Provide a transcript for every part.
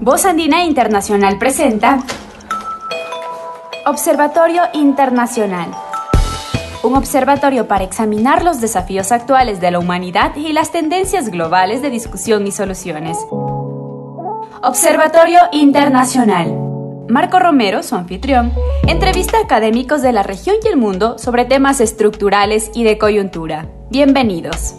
Voz Andina Internacional presenta Observatorio Internacional. Un observatorio para examinar los desafíos actuales de la humanidad y las tendencias globales de discusión y soluciones. Observatorio Internacional. Marco Romero, su anfitrión, entrevista a académicos de la región y el mundo sobre temas estructurales y de coyuntura. Bienvenidos.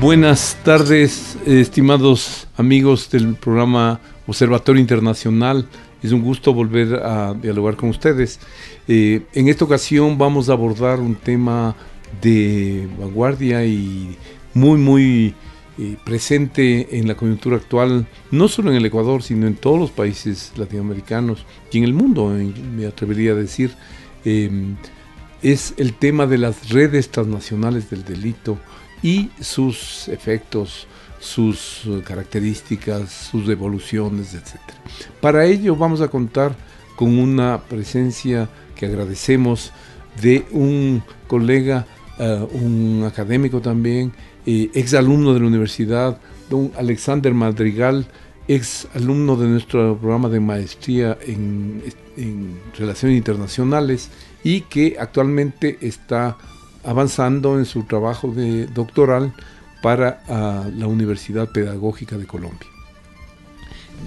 Buenas tardes, estimados amigos del programa Observatorio Internacional. Es un gusto volver a dialogar con ustedes. Eh, en esta ocasión vamos a abordar un tema de vanguardia y muy, muy eh, presente en la coyuntura actual, no solo en el Ecuador, sino en todos los países latinoamericanos y en el mundo, me atrevería a decir. Eh, es el tema de las redes transnacionales del delito y sus efectos, sus eh, características, sus evoluciones, etc. Para ello vamos a contar con una presencia que agradecemos de un colega, eh, un académico también, eh, ex alumno de la universidad, don Alexander Madrigal, ex alumno de nuestro programa de maestría en Relaciones Internacionales y que actualmente está avanzando en su trabajo de doctoral para ah, la Universidad Pedagógica de Colombia.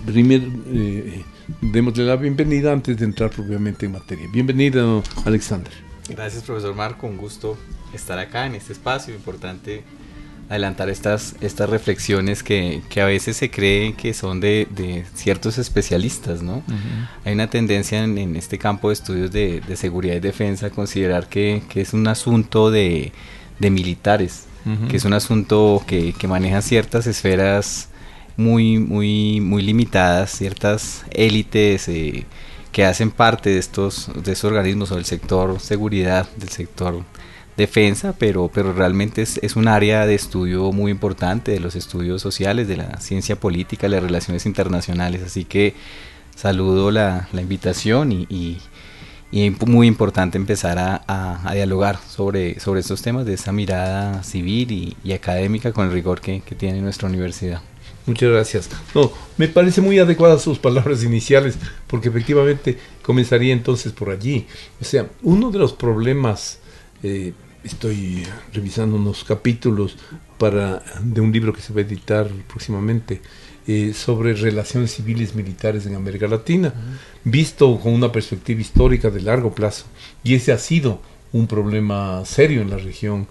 Primero, eh, démosle la bienvenida antes de entrar propiamente en materia. Bienvenido, Alexander. Gracias, profesor Marco. Un gusto estar acá en este espacio importante adelantar estas, estas reflexiones que, que, a veces se creen que son de, de ciertos especialistas, ¿no? Hay una tendencia en, en, este campo de estudios de, de, seguridad y defensa a considerar que, que es un asunto de, militares, que es un asunto que, que maneja ciertas esferas muy, muy, muy limitadas, ciertas élites eh, que hacen parte de estos, de estos organismos o del sector seguridad, del sector defensa, pero, pero realmente es, es, un área de estudio muy importante de los estudios sociales, de la ciencia política, las relaciones internacionales. Así que saludo la, la invitación y, y, y, muy importante empezar a, a, dialogar sobre, sobre estos temas de esa mirada civil y, académica con el rigor que, que tiene nuestra universidad. Muchas gracias. No, me parece muy adecuadas sus palabras iniciales, porque efectivamente comenzaría entonces por allí. O sea, uno de los problemas eh, estoy revisando unos capítulos para, de un libro que se va a editar próximamente eh, sobre relaciones civiles militares en América Latina, visto con una perspectiva histórica de largo plazo. Y ese ha sido un problema serio en la región.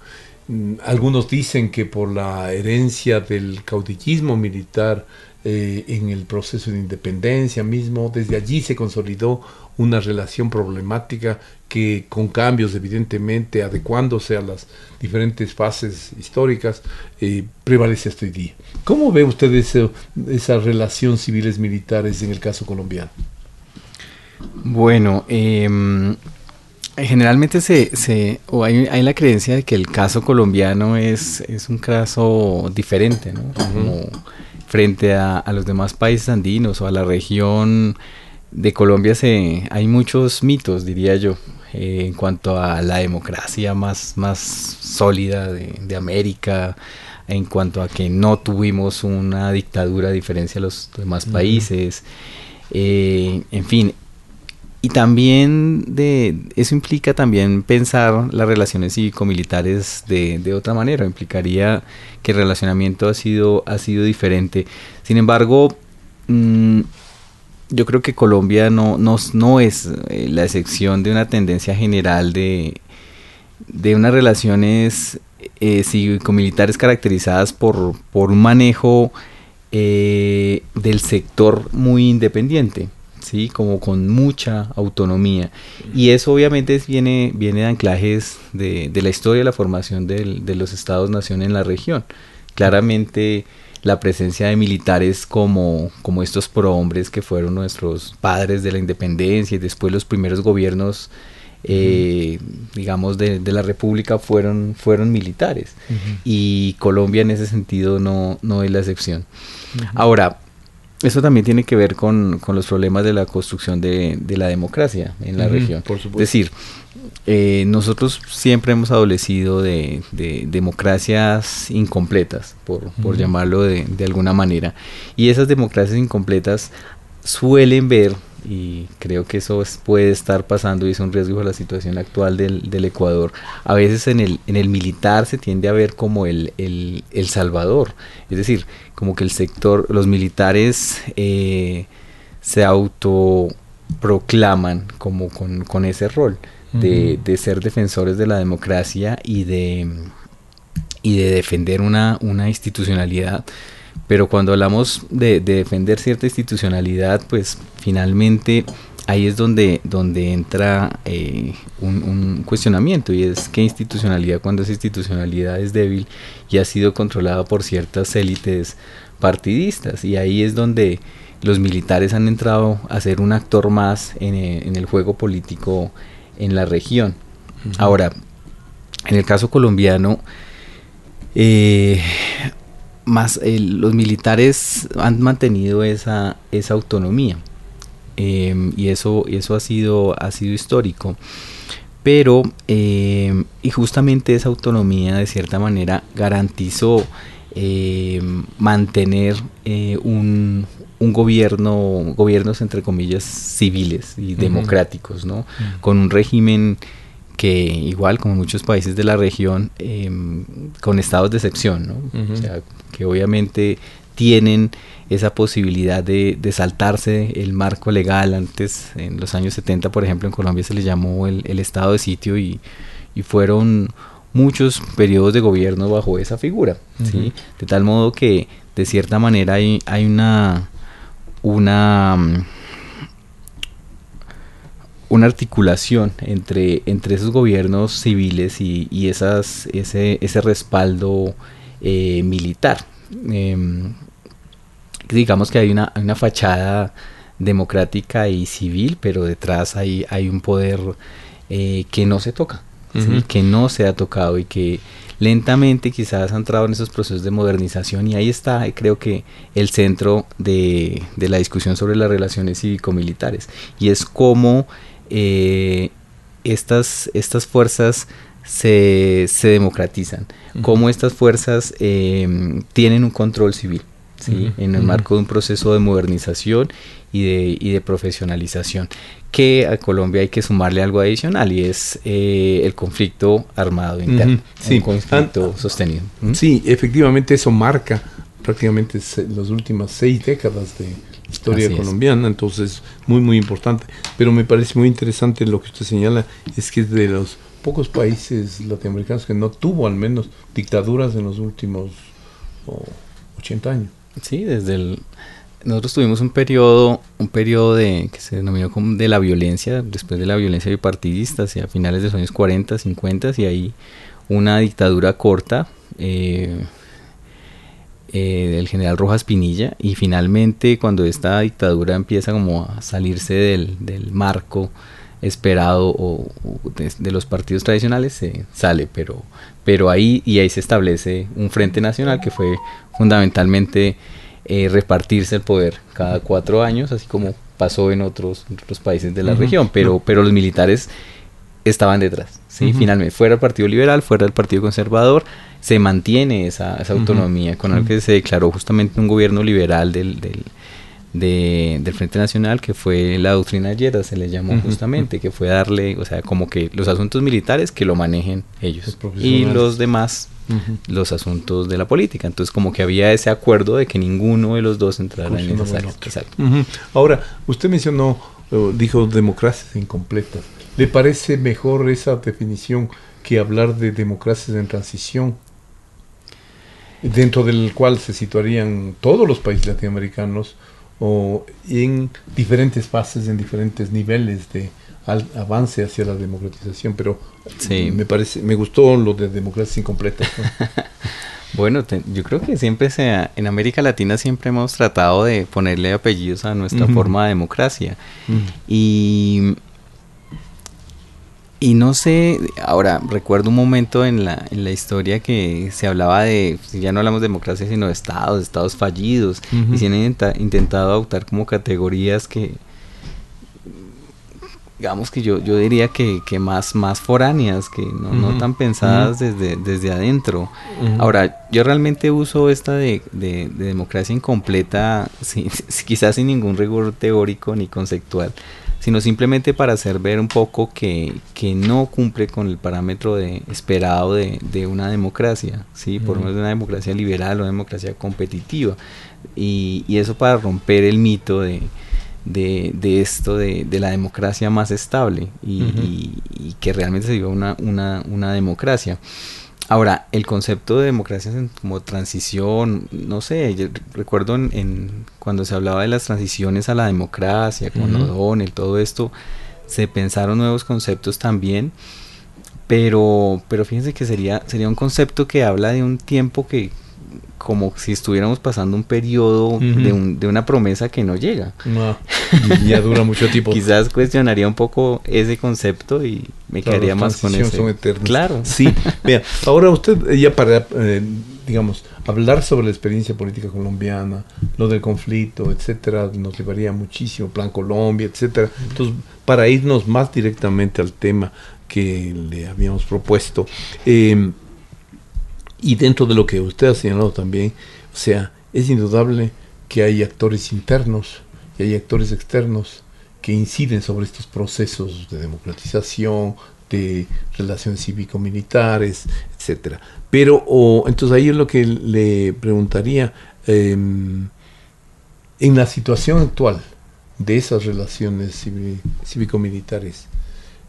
Mm, algunos dicen que por la herencia del caudillismo militar eh, en el proceso de independencia mismo, desde allí se consolidó una relación problemática que con cambios evidentemente adecuándose a las diferentes fases históricas eh, prevalece hasta hoy día. ¿Cómo ve usted eso, esa relación civiles militares en el caso colombiano? Bueno, eh, generalmente se, se o hay, hay, la creencia de que el caso colombiano es, es un caso diferente, ¿no? Como frente a, a los demás países andinos o a la región de Colombia se, hay muchos mitos, diría yo, eh, en cuanto a la democracia más, más sólida de, de, América, en cuanto a que no tuvimos una dictadura a diferencia de los demás países, eh, en fin. Y también de eso implica también pensar las relaciones cívico-militares de, de, otra manera, implicaría que el relacionamiento ha sido, ha sido diferente. Sin embargo, mmm, yo creo que Colombia no, no, no es eh, la excepción de una tendencia general de, de unas relaciones eh, cívico-militares caracterizadas por, por un manejo eh, del sector muy independiente. ¿sí? como con mucha autonomía. Y eso obviamente viene, viene de anclajes de, de la historia y la formación del, de los estados-nación en la región. Claramente la presencia de militares como, como estos prohombres que fueron nuestros padres de la independencia y después los primeros gobiernos eh, digamos de, de, la república fueron fueron militares uh -huh. y Colombia en ese sentido no, no es la excepción uh -huh. ahora eso también tiene que ver con, con los problemas de la construcción de, de la democracia en la región. por supuesto. Es decir, eh, nosotros siempre hemos adolecido de, de democracias incompletas, por, por llamarlo de, de alguna manera. Y esas democracias incompletas suelen ver y creo que eso puede estar pasando y es un riesgo por la situación actual del, del, Ecuador. A veces en el, en el militar se tiende a ver como el, el, el Salvador, es decir, como que el sector, los militares eh, se autoproclaman como con, con ese rol de, de, ser defensores de la democracia y de, y de defender una, una institucionalidad. Pero cuando hablamos de, de, defender cierta institucionalidad, pues finalmente ahí es donde, donde entra eh, un, un, cuestionamiento y es qué institucionalidad cuando esa institucionalidad es débil y ha sido controlada por ciertas élites partidistas. Y ahí es donde los militares han entrado a ser un actor más en, en el juego político en la región. Uh -huh. Ahora, en el caso colombiano, eh, más eh, los militares han mantenido esa, esa autonomía eh, y eso, eso ha, sido, ha sido histórico. Pero, eh, y justamente esa autonomía de cierta manera garantizó mantener un, un gobierno, gobiernos entre comillas civiles y uh -huh. democráticos, ¿no? Uh -huh. Con un régimen que igual como muchos países de la región eh, con estados de excepción, ¿no? Uh -huh. o sea, que obviamente tienen esa posibilidad de, de, saltarse el marco legal. Antes, en los años 70, por ejemplo, en Colombia se le llamó el, el estado de sitio y, y, fueron muchos periodos de gobierno bajo esa figura. ¿sí? De tal modo que, de cierta manera, hay, hay una... una una articulación entre, entre esos gobiernos civiles y, y esas, ese, ese respaldo eh, militar. Eh, digamos que hay una, una fachada democrática y civil, pero detrás hay, hay un poder eh, que no se toca, uh -huh. ¿sí? que no se ha tocado y que lentamente quizás ha entrado en esos procesos de modernización y ahí está, creo que, el centro de, de la discusión sobre las relaciones cívico-militares y es cómo eh, estas, estas fuerzas se, se democratizan, uh -huh. cómo estas fuerzas eh, tienen un control civil. En el marco de un proceso de modernización y de, y de, profesionalización. Que a Colombia hay que sumarle algo adicional y es eh, el conflicto armado interno, sí. un conflicto ah, sostenido. Sí, efectivamente eso marca prácticamente las últimas seis décadas de historia Así colombiana, es. entonces muy muy importante. Pero me parece muy interesante lo que usted señala, es que es de los pocos países latinoamericanos que no tuvo al menos dictaduras en los últimos oh, 80 años. Sí, desde el nosotros tuvimos un periodo, un periodo de, que se denominó como de la violencia, después de la violencia bipartidista, hacia finales de los años 40, 50, y ahí una dictadura corta eh, eh, del general Rojas Pinilla, y finalmente cuando esta dictadura empieza como a salirse del, del marco esperado o, de, los partidos tradicionales, se sale, pero, pero ahí, y ahí se establece un frente nacional que fue fundamentalmente eh, repartirse el poder cada cuatro años, así como pasó en otros, otros países de la uh -huh. región, pero, pero los militares estaban detrás, ¿sí? Uh -huh. Finalmente, fuera el Partido Liberal, fuera el Partido Conservador, se mantiene esa, esa autonomía, con el que se declaró justamente un gobierno liberal del, del, de, del Frente Nacional, que fue la doctrina Yera, se le llamó justamente, que fue darle, o sea, como que los asuntos militares que lo manejen ellos, y los demás Uh -huh. los asuntos de la política. Entonces, como que había ese acuerdo de que ninguno de los dos entrara en esas áreas. Uh -huh. Ahora, usted mencionó, uh, dijo democracias incompletas. ¿Le parece mejor esa definición que hablar de democracias en transición? Dentro del cual se situarían todos los países latinoamericanos o en diferentes fases, en diferentes niveles de al avance hacia la democratización, pero sí. me parece, me gustó lo de democracias incompletas. ¿no? bueno, te, yo creo que siempre sea, en América Latina siempre hemos tratado de ponerle apellidos a nuestra uh -huh. forma de democracia. Uh -huh. Y y no sé, ahora recuerdo un momento en la, en la historia que se hablaba de, ya no hablamos de democracia, sino de estados, estados fallidos, y se han intentado adoptar como categorías que, digamos que yo, yo diría que, que más, más foráneas, que no, no tan pensadas desde, desde adentro. Ahora, yo realmente uso esta de, de, democracia incompleta, quizás sin ningún rigor teórico ni conceptual, sino simplemente para hacer ver un poco que, que no cumple con el parámetro de, esperado de, de una democracia, ¿sí? por lo menos de una democracia liberal o una democracia competitiva. Y, y eso para romper el mito de, de, de esto de, de, la democracia más estable y, y, que realmente se viva una, una, una democracia. Ahora, el concepto de democracia como transición, no sé, yo recuerdo en, cuando se hablaba de las transiciones a la democracia, con uh O'Donnell, todo esto, se pensaron nuevos conceptos también, pero, pero fíjense que sería, sería un concepto que habla de un tiempo que, como si estuviéramos pasando un periodo de, un, de, una promesa que no llega. No, ya dura mucho tiempo. Quizás cuestionaría un poco ese concepto y me quedaría más con eso. Claro. Sí, vea, ahora usted ya para, eh, digamos, hablar sobre la experiencia política colombiana, lo del conflicto, etcétera, nos llevaría muchísimo, Plan Colombia, etcétera. Entonces, para irnos más directamente al tema que le habíamos propuesto, eh, y dentro de lo que usted ha señalado también, o sea, es indudable que hay actores internos y hay actores externos que inciden sobre estos procesos de democratización, de relaciones cívico-militares, etcétera. Pero o, entonces ahí es lo que le preguntaría eh, en la situación actual de esas relaciones cívico-militares.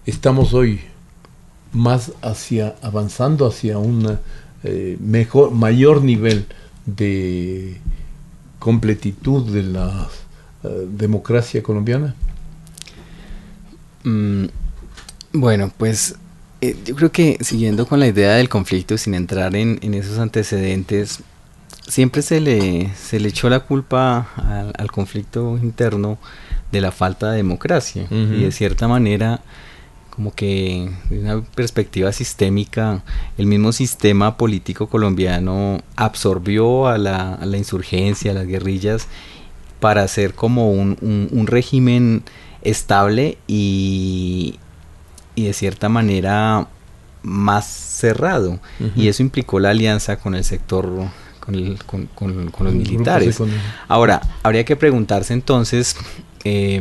Estamos hoy más hacia avanzando hacia una eh, mejor, mayor nivel de completitud de la uh, democracia colombiana? Mm, bueno, pues eh, yo creo que siguiendo con la idea del conflicto, sin entrar en, en esos antecedentes, siempre se le, se le echó la culpa al, al conflicto interno de la falta de democracia. Uh -huh. Y de cierta manera como que desde una perspectiva sistémica, el mismo sistema político colombiano absorbió a la, a la insurgencia, a las guerrillas, para hacer como un, un, un régimen estable y, y, de cierta manera más cerrado. Uh -huh. Y eso implicó la alianza con el sector, con, el, con, con, con los militares. Ahora, habría que preguntarse entonces... Eh,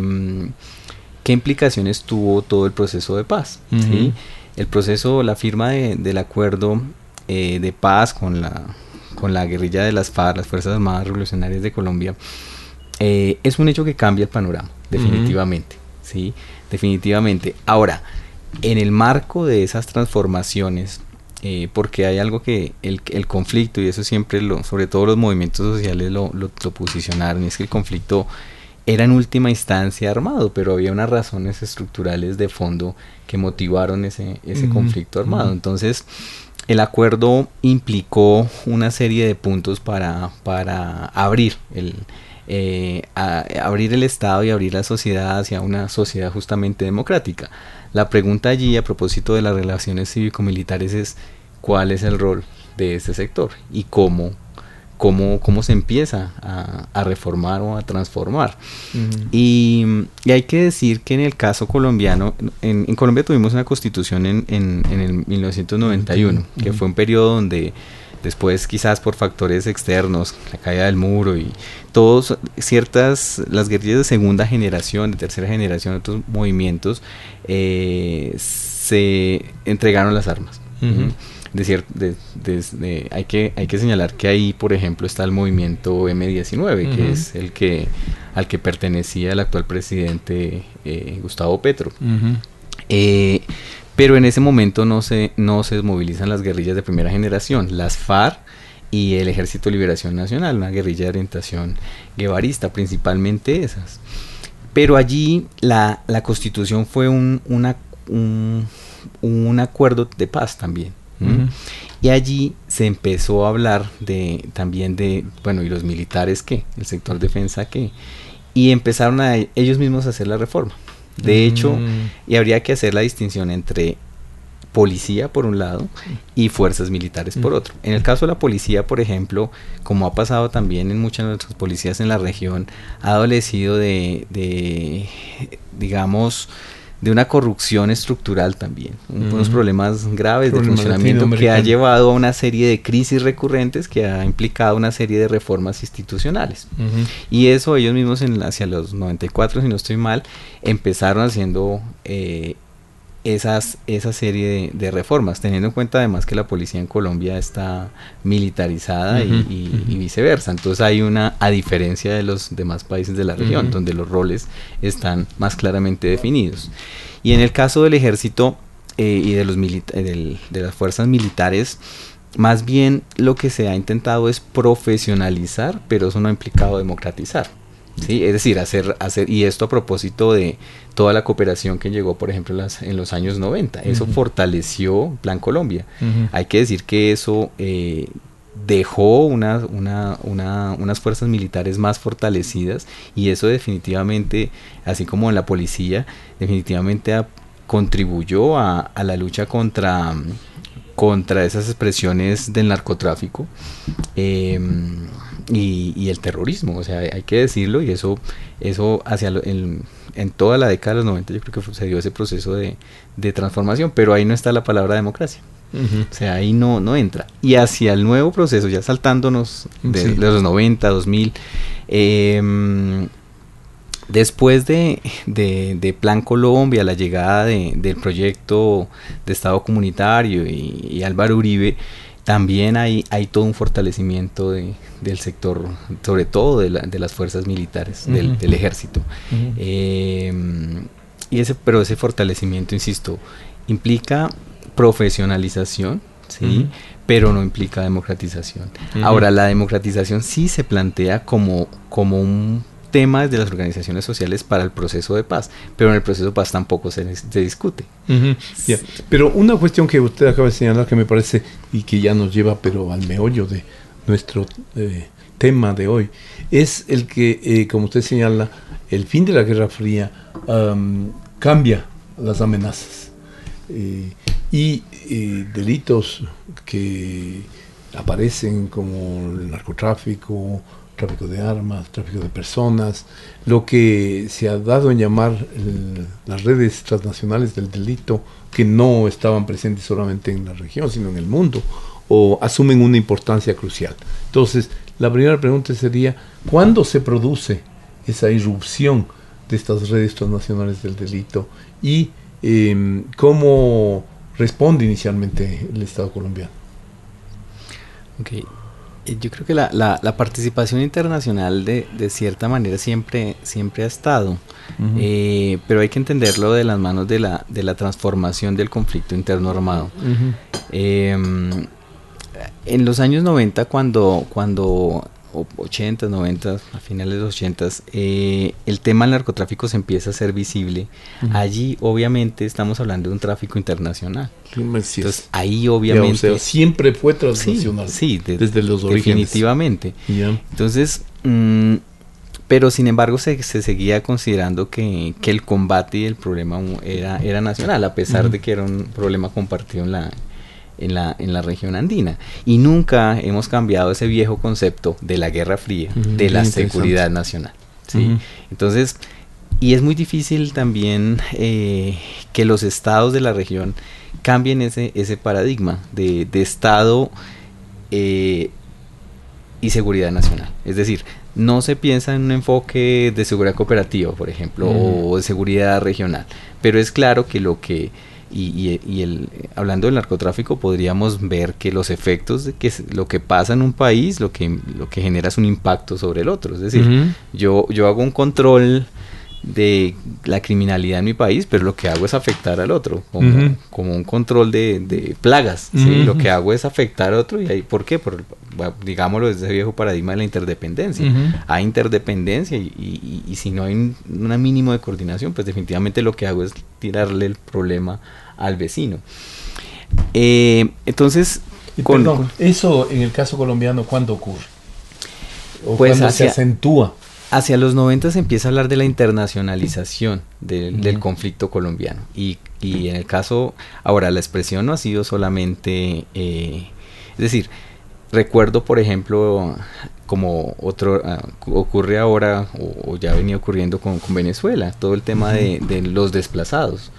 qué implicaciones tuvo todo el proceso de paz. Uh -huh. ¿sí? El proceso, la firma de, del acuerdo eh, de paz con la, con la guerrilla de las FARC, las Fuerzas Armadas Revolucionarias de Colombia, eh, es un hecho que cambia el panorama, definitivamente. Uh -huh. ¿sí? Definitivamente. Ahora, en el marco de esas transformaciones, eh, porque hay algo que el, el, conflicto, y eso siempre, lo, sobre todo los movimientos sociales lo, lo, lo posicionaron, y es que el conflicto era en última instancia armado, pero había unas razones estructurales de fondo que motivaron ese, ese conflicto armado. Entonces, el acuerdo implicó una serie de puntos para, para abrir el, eh, a, abrir el Estado y abrir la sociedad hacia una sociedad justamente democrática. La pregunta allí a propósito de las relaciones cívico-militares es cuál es el rol de ese sector y cómo cómo, cómo se empieza a, a, reformar o a transformar. Uh -huh. y, y, hay que decir que en el caso colombiano, en, en Colombia tuvimos una constitución en, en, en el 1991, uh -huh. que fue un periodo donde después quizás por factores externos, la caída del muro y todos ciertas, las guerrillas de segunda generación, de tercera generación, otros movimientos, eh, se entregaron las armas. Uh -huh de hay, que, hay que señalar que ahí, por ejemplo, está el movimiento M19, uh -huh. que es el que al que pertenecía el actual presidente eh, Gustavo Petro. Uh -huh. eh, pero en ese momento no se, no se desmovilizan las guerrillas de primera generación, las FARC y el Ejército de Liberación Nacional, una guerrilla de orientación guevarista, principalmente esas. Pero allí la, la constitución fue un, una, un, un acuerdo de paz también. Uh -huh. Y allí se empezó a hablar de también de, bueno, ¿y los militares qué? ¿El sector defensa qué? Y empezaron a ellos mismos a hacer la reforma. De hecho, y habría que hacer la distinción entre policía por un lado y fuerzas militares por otro. En el caso de la policía, por ejemplo, como ha pasado también en muchas de nuestras policías en la región, ha adolecido de, de digamos, de una corrupción estructural también, unos problemas graves de funcionamiento que ha llevado a una serie de crisis recurrentes que ha implicado una serie de reformas institucionales. Y eso ellos mismos en, hacia los 94, si no estoy mal, empezaron haciendo eh, esas, esa serie de, reformas, teniendo en cuenta además que la policía en Colombia está militarizada y, viceversa. Entonces hay una, a diferencia de los demás países de la región, donde los roles están más claramente definidos. Y en el caso del ejército eh, y de, los de las fuerzas militares, más bien lo que se ha intentado es profesionalizar, pero eso no ha implicado democratizar. ¿Sí? Es decir, hacer, hacer, y esto a propósito de toda la cooperación que llegó, por ejemplo, las, en los años 90. Eso fortaleció Plan Colombia. Hay que decir que eso eh, dejó una, una, una, unas fuerzas militares más fortalecidas y eso definitivamente, así como en la policía, definitivamente contribuyó a, a la lucha contra contra esas expresiones del narcotráfico. Eh, y, el terrorismo, o sea, hay que decirlo, y eso, eso hacia en, toda la década de los 90 yo creo que se dio ese proceso de, transformación, pero ahí no está la palabra democracia. O sea, ahí no, no entra. Y hacia el nuevo proceso, ya saltándonos de, los 90, 2000, em, después de, de, Plan Colombia, la llegada del proyecto de Estado Comunitario y, y Álvaro Uribe, también hay, hay todo un fortalecimiento de, del sector, sobre todo de, las fuerzas militares, del, ejército. Eh, y ese, pero ese fortalecimiento, insisto, implica profesionalización, ¿sí? pero no implica democratización. Ahora, la democratización sí se plantea como, como un temas de las organizaciones sociales para el proceso de paz, pero en el proceso de paz tampoco se, discute. Pero una cuestión que usted acaba de señalar que me parece y que ya nos lleva pero al meollo de nuestro eh, tema de hoy, es el que, eh, como usted señala, el fin de la Guerra Fría cambia las amenazas eh, y delitos que aparecen como el narcotráfico, tráfico de armas, tráfico de personas, lo que se ha dado en llamar las redes transnacionales del delito, que no estaban presentes solamente en la región, sino en el mundo, o asumen una importancia crucial. Entonces, la primera pregunta sería, ¿cuándo se produce esa irrupción de estas redes transnacionales del delito y em, cómo responde inicialmente el Estado colombiano? Okay. Eh, yo creo que la, la, participación internacional de, de, cierta manera siempre, siempre ha estado, eh, pero hay que entenderlo de las manos de la, de la transformación del conflicto interno armado. Em, en los años 90, cuando, cuando 80, 90, a finales de los 80, eh, el tema del narcotráfico se empieza a ser visible. Allí obviamente estamos hablando de un tráfico internacional. Entonces ahí obviamente... siempre fue transnacional. Sí, desde los orígenes. Definitivamente. Entonces, mm, pero sin embargo se, se seguía considerando que, que, el combate y el problema era, era nacional, a pesar de que era un problema compartido en la, en la, en la región andina. Y nunca hemos cambiado ese viejo concepto de la Guerra Fría, de la seguridad nacional. ¿sí? Entonces, y es muy difícil también eh, que los estados de la región cambien ese, ese paradigma de, de Estado eh, y seguridad nacional. Es decir, no se piensa en un enfoque de seguridad cooperativa, por ejemplo, o de seguridad regional. Pero es claro que lo que y, y, el, hablando del narcotráfico podríamos ver que los efectos de que lo que pasa en un país lo que lo que genera es un impacto sobre el otro. Es decir yo yo hago un control de la criminalidad en mi país, pero lo que hago es afectar al otro, como, como un control de, de plagas. ¿sí? Lo que hago es afectar al otro, y ahí, ¿por qué? Por, digámoslo, desde ese viejo paradigma de la interdependencia. Hay interdependencia, y, y, si no hay un, mínimo de coordinación, pues definitivamente lo que hago es tirarle el problema al vecino. Eh, entonces, eso en el caso colombiano, ¿cuándo ocurre? ¿O pues cuando se acentúa? Hacia los 90 se empieza a hablar de la internacionalización del conflicto colombiano. Y, en el caso, ahora la expresión no ha sido solamente, eh, es decir, recuerdo por ejemplo, como otro ah, ocurre ahora o, ya venía ocurriendo con, Venezuela, todo el tema de, de los desplazados,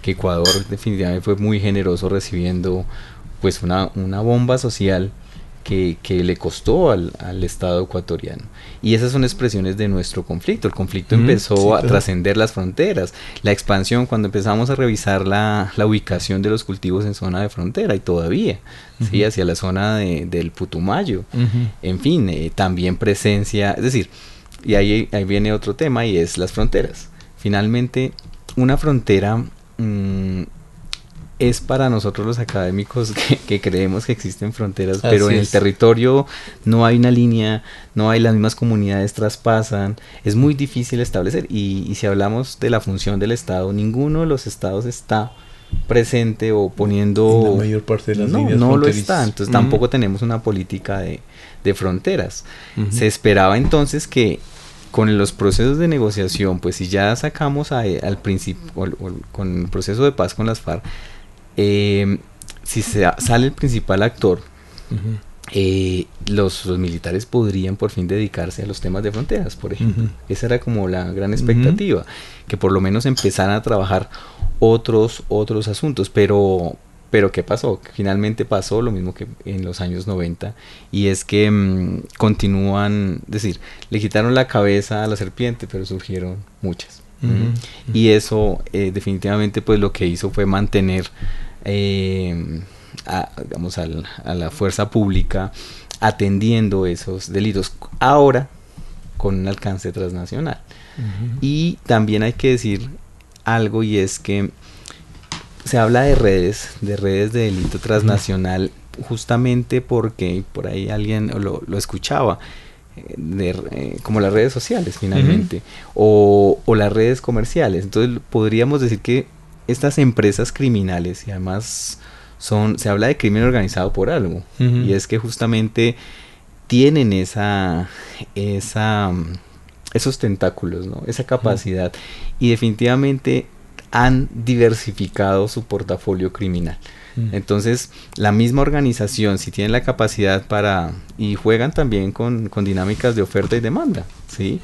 que Ecuador definitivamente fue muy generoso recibiendo pues una, una bomba social que, le costó al, Estado ecuatoriano. Y esas son expresiones de nuestro conflicto. El conflicto empezó a trascender las fronteras. La expansión, cuando empezamos a revisar la, ubicación de los cultivos en zona de frontera, y todavía, ¿sí? hacia la zona del Putumayo. En fin, eh, también presencia, es decir, y ahí, ahí viene otro tema y es las fronteras. Finalmente, una frontera mm, es para nosotros los académicos que, creemos que existen fronteras, pero en el territorio no hay una línea, no hay las mismas comunidades traspasan, es muy difícil establecer. Y, si hablamos de la función del Estado, ninguno de los estados está presente o poniendo... la mayor parte de las no, No lo está, entonces tampoco tenemos una política de, fronteras. Se esperaba entonces que con los procesos de negociación, pues si ya sacamos al principio, con el proceso de paz con las FARC, eh, si se, sale el principal actor, eh, los, militares podrían por fin dedicarse a los temas de fronteras, por ejemplo. Esa era como la gran expectativa, que por lo menos empezaran a trabajar otros, otros asuntos, pero, pero ¿qué pasó? Finalmente pasó lo mismo que en los años 90 y es que mm, continúan, es decir, le quitaron la cabeza a la serpiente, pero surgieron muchas. Y eso eh, definitivamente pues lo que hizo fue mantener eh, a, digamos, a la fuerza pública atendiendo esos delitos. Ahora con un alcance transnacional. Y también hay que decir algo y es que se habla de redes, de redes de delito transnacional, justamente porque por ahí alguien lo, escuchaba. Eh, de, eh, como las redes sociales finalmente o, o, las redes comerciales entonces podríamos decir que estas empresas criminales y además son se habla de crimen organizado por algo y es que justamente tienen esa esa esos tentáculos, ¿no? Esa capacidad. Y definitivamente han diversificado su portafolio criminal. Mm. Entonces, la misma organización, si tiene la capacidad para, y juegan también con, dinámicas de oferta y demanda, ¿sí?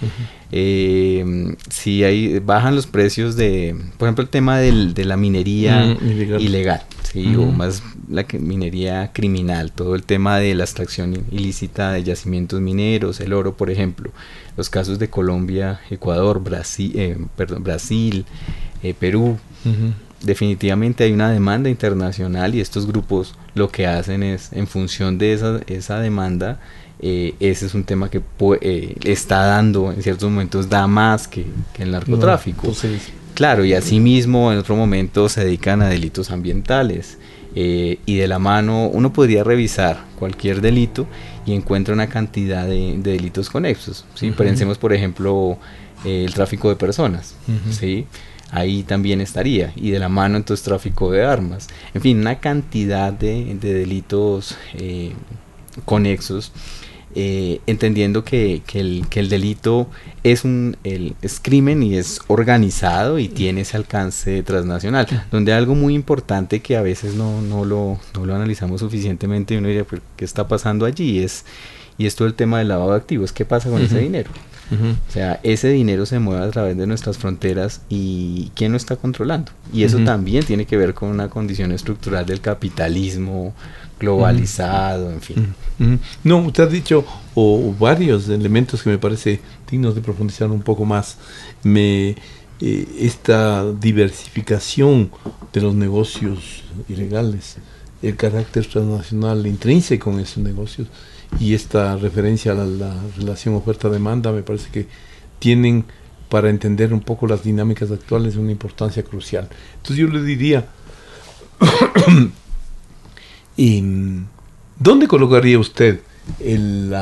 Eh, si hay, bajan los precios de, por ejemplo, el tema del, de la minería mm, ilegal, ¿sí? O más la minería criminal, todo el tema de la extracción ilícita de yacimientos mineros, el oro, por ejemplo, los casos de Colombia, Ecuador, Brasil, eh, perdón, Brasil eh, Perú, definitivamente hay una demanda internacional y estos grupos lo que hacen es, en función de esa, esa demanda, eh, ese es un tema que eh, está dando, en ciertos momentos da más que, el narcotráfico. claro, y asimismo en otro momento se dedican a delitos ambientales. Eh, y de la mano uno podría revisar cualquier delito y encuentra una cantidad de, delitos conexos. ¿sí? Pensemos, por ejemplo, el tráfico de personas. ¿sí? Ahí también estaría. Y de la mano entonces tráfico de armas. En fin, una cantidad de, delitos eh, conexos. Eh, entendiendo que, el, delito es un es crimen y es organizado y tiene ese alcance transnacional, donde algo muy importante que a veces no, no, lo, no lo analizamos suficientemente y uno diría, ¿qué está pasando allí? Es, y esto el tema del lavado de activos, ¿qué pasa con ese dinero? O sea, ese dinero se mueve a través de nuestras fronteras y ¿quién lo está controlando? Y eso también tiene que ver con una condición estructural del capitalismo globalizado, en fin. No, usted ha dicho o, varios elementos que me parece dignos de profundizar un poco más. Me eh, esta diversificación de los negocios ilegales, el carácter transnacional intrínseco en esos negocios y esta referencia a la, relación oferta-demanda me parece que tienen para entender un poco las dinámicas actuales una importancia crucial. Entonces yo le diría, ¿dónde colocaría usted el,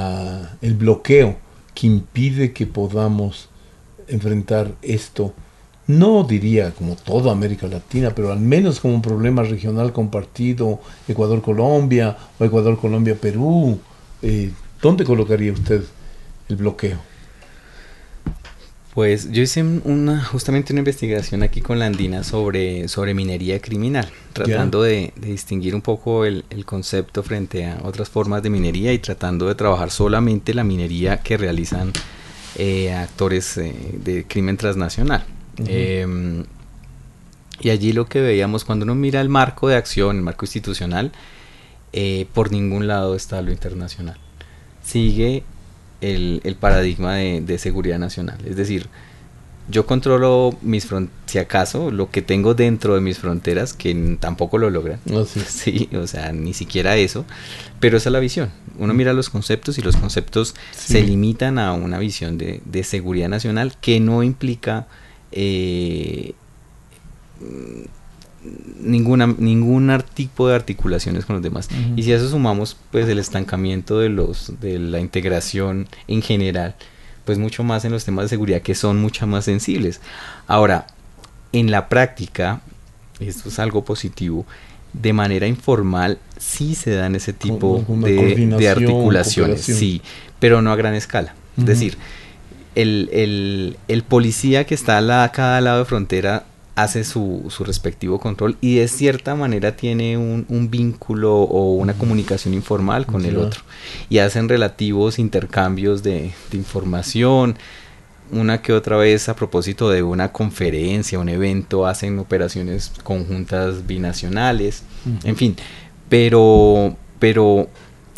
el bloqueo que impide que podamos enfrentar esto? no diría como toda América Latina, pero al menos como un problema regional compartido, Ecuador-Colombia o Ecuador-Colombia-Perú, eh, ¿dónde colocaría usted el bloqueo? Pues yo hice una, justamente una investigación aquí con la Andina sobre, sobre minería criminal, tratando de, distinguir un poco el, concepto frente a otras formas de minería y tratando de trabajar solamente la minería que realizan eh, actores eh, de crimen transnacional. Em, y allí lo que veíamos cuando uno mira el marco de acción, el marco institucional, eh, por ningún lado está lo internacional. Sigue el, el paradigma de, de, seguridad nacional. Es decir, yo controlo mis fronteras, si acaso, lo que tengo dentro de mis fronteras, que tampoco lo logran. Ah, sí. o sea, ni siquiera eso. Pero esa es la visión. Uno mira los conceptos y los conceptos se limitan a una visión de, de seguridad nacional que no implica eh, ninguna, ningún tipo de articulaciones con los demás. Y si a eso sumamos pues el estancamiento de los de la integración en general, pues mucho más en los temas de seguridad que son mucho más sensibles. Ahora, en la práctica, esto es algo positivo, de manera informal sí se dan ese tipo de, articulaciones, sí, pero no a gran escala. Es decir, el, el, policía que está a cada lado de frontera hace su, su, respectivo control y de cierta manera tiene un, un vínculo o una comunicación informal con el otro. Y hacen relativos intercambios de, de, información. Una que otra vez a propósito de una conferencia, un evento, hacen operaciones conjuntas binacionales, en fin, pero, pero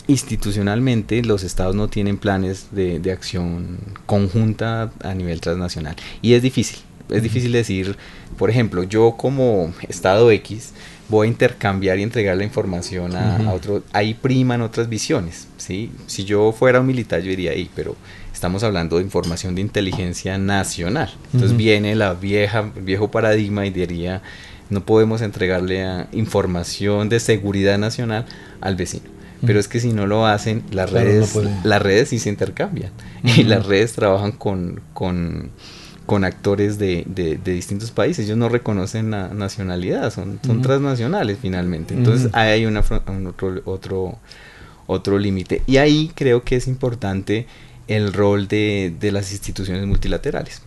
institucionalmente los estados no tienen planes de, de acción conjunta a nivel transnacional. Y es difícil es difícil decir, por ejemplo, yo como Estado X voy a intercambiar y entregar la información a, otro, ahí priman otras visiones, ¿sí? Si yo fuera un militar yo diría ahí, pero estamos hablando de información de inteligencia nacional. Entonces viene la vieja, el viejo paradigma y diría, no podemos entregarle a información de seguridad nacional al vecino. Pero es que si no lo hacen, las redes, las redes sí se intercambian. Y las redes trabajan con, con con actores de, de, distintos países. Ellos no reconocen la nacionalidad, son, son transnacionales finalmente. Entonces ahí hay una, un otro, otro, otro límite. Y ahí creo que es importante el rol de, de las instituciones multilaterales,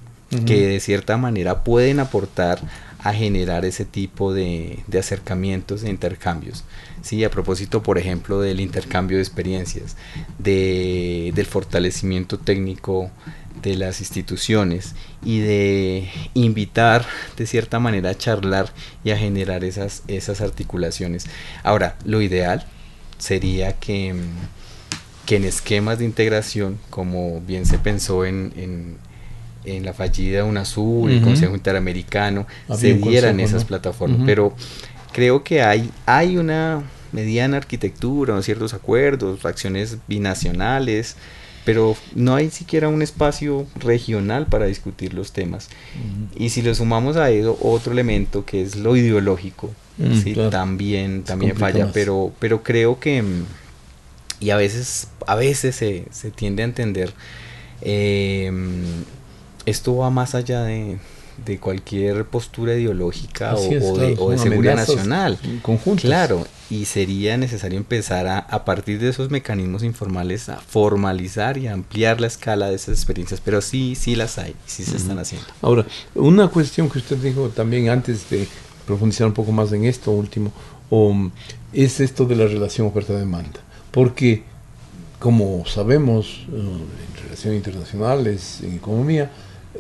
que de cierta manera pueden aportar a generar ese tipo de, de, acercamientos e intercambios. Sí, a propósito, por ejemplo, del intercambio de experiencias, de, del fortalecimiento técnico de las instituciones y de invitar de cierta manera a charlar y a generar esas, esas articulaciones. Ahora, lo ideal sería que, que en esquemas de integración, como bien se pensó en, en, en la fallida UNASUR, el Consejo Interamericano, se dieran esas plataformas. Pero creo que hay, hay una mediana arquitectura, ciertos acuerdos, acciones binacionales, pero no hay siquiera un espacio regional para discutir los temas. Y si le sumamos a eso otro elemento que es lo ideológico, mm, también, también falla, pero, pero creo que, y a veces, a veces se, se tiende a entender, eh, esto va más allá de, de cualquier postura ideológica o, de, seguridad nacional. Claro, y sería necesario empezar a, a partir de esos mecanismos informales a formalizar y ampliar la escala de esas experiencias, pero sí, sí las hay, sí se están haciendo. Ahora, una cuestión que usted dijo también antes de profundizar un poco más en esto último, es esto de la relación oferta-demanda, porque como sabemos, uh, en relaciones internacionales, en economía,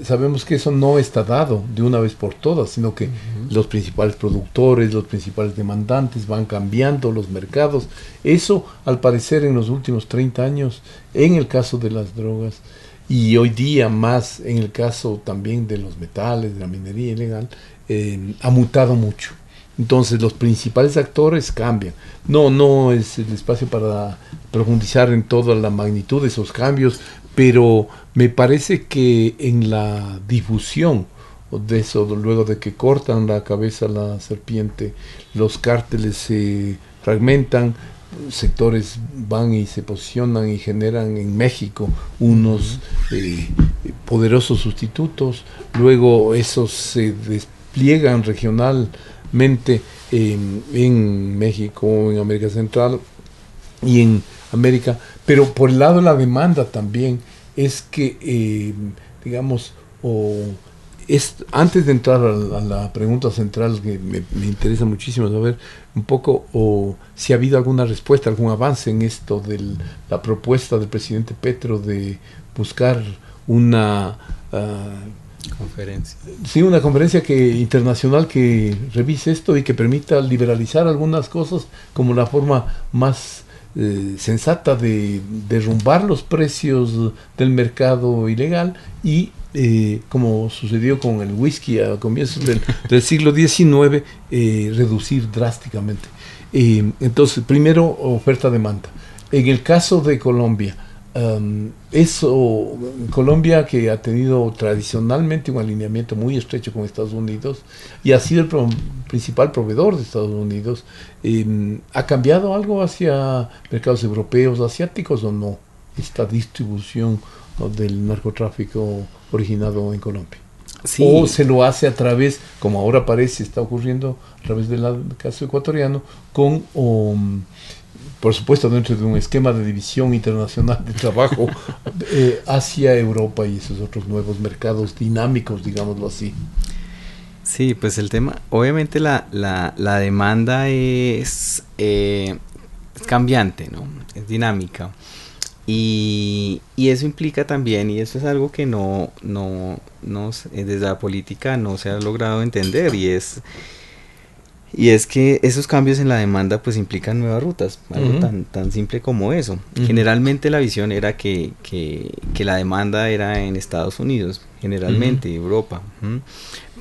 sabemos que eso no está dado de una vez por todas, sino que los principales productores, los principales demandantes van cambiando los mercados. Eso, al parecer, en los últimos 30 años, en el caso de las drogas, y hoy día más en el caso también de los metales, de la minería ilegal, eh, ha mutado mucho. Entonces los principales actores cambian. No, no es el espacio para profundizar en toda la magnitud de esos cambios, pero me parece que en la difusión de eso, luego de que cortan la cabeza a la serpiente, los cárteles se fragmentan, sectores van y se posicionan y generan en México unos eh, poderosos sustitutos, luego esos se despliegan regionalmente en México, en América Central y en América, pero por el lado de la demanda también es que, eh, digamos, o es, antes de entrar a, la pregunta central que me, interesa muchísimo saber un poco o si ha habido alguna respuesta, algún avance en esto de la propuesta del presidente Petro de buscar una ah, conferencia. Sí, una conferencia que internacional que revise esto y que permita liberalizar algunas cosas como la forma más eh, sensata de derrumbar los precios del mercado ilegal y eh, como sucedió con el whisky a comienzos del, siglo XIX, eh, reducir drásticamente. entonces, primero, oferta-demanda. En el caso de Colombia, eso, Colombia que ha tenido tradicionalmente un alineamiento muy estrecho con Estados Unidos y ha sido el principal proveedor de Estados Unidos, em, ¿ha cambiado algo hacia mercados europeos, asiáticos o no? Esta distribución del narcotráfico originado en Colombia. O se lo hace a través, como ahora parece, está ocurriendo a través del caso ecuatoriano, con por supuesto dentro de un esquema de división internacional de trabajo eh, hacia Europa y esos otros nuevos mercados dinámicos, digámoslo así. Sí, pues el tema, obviamente la, la, demanda es, eh, es, cambiante, ¿no? Es dinámica. Y, y, eso implica también, y eso es algo que no, no, no, desde la política no se ha logrado entender, y es y es que esos cambios en la demanda pues implican nuevas rutas, algo tan, tan simple como eso. Generalmente la visión era que, que, que, la demanda era en Estados Unidos, generalmente, Europa.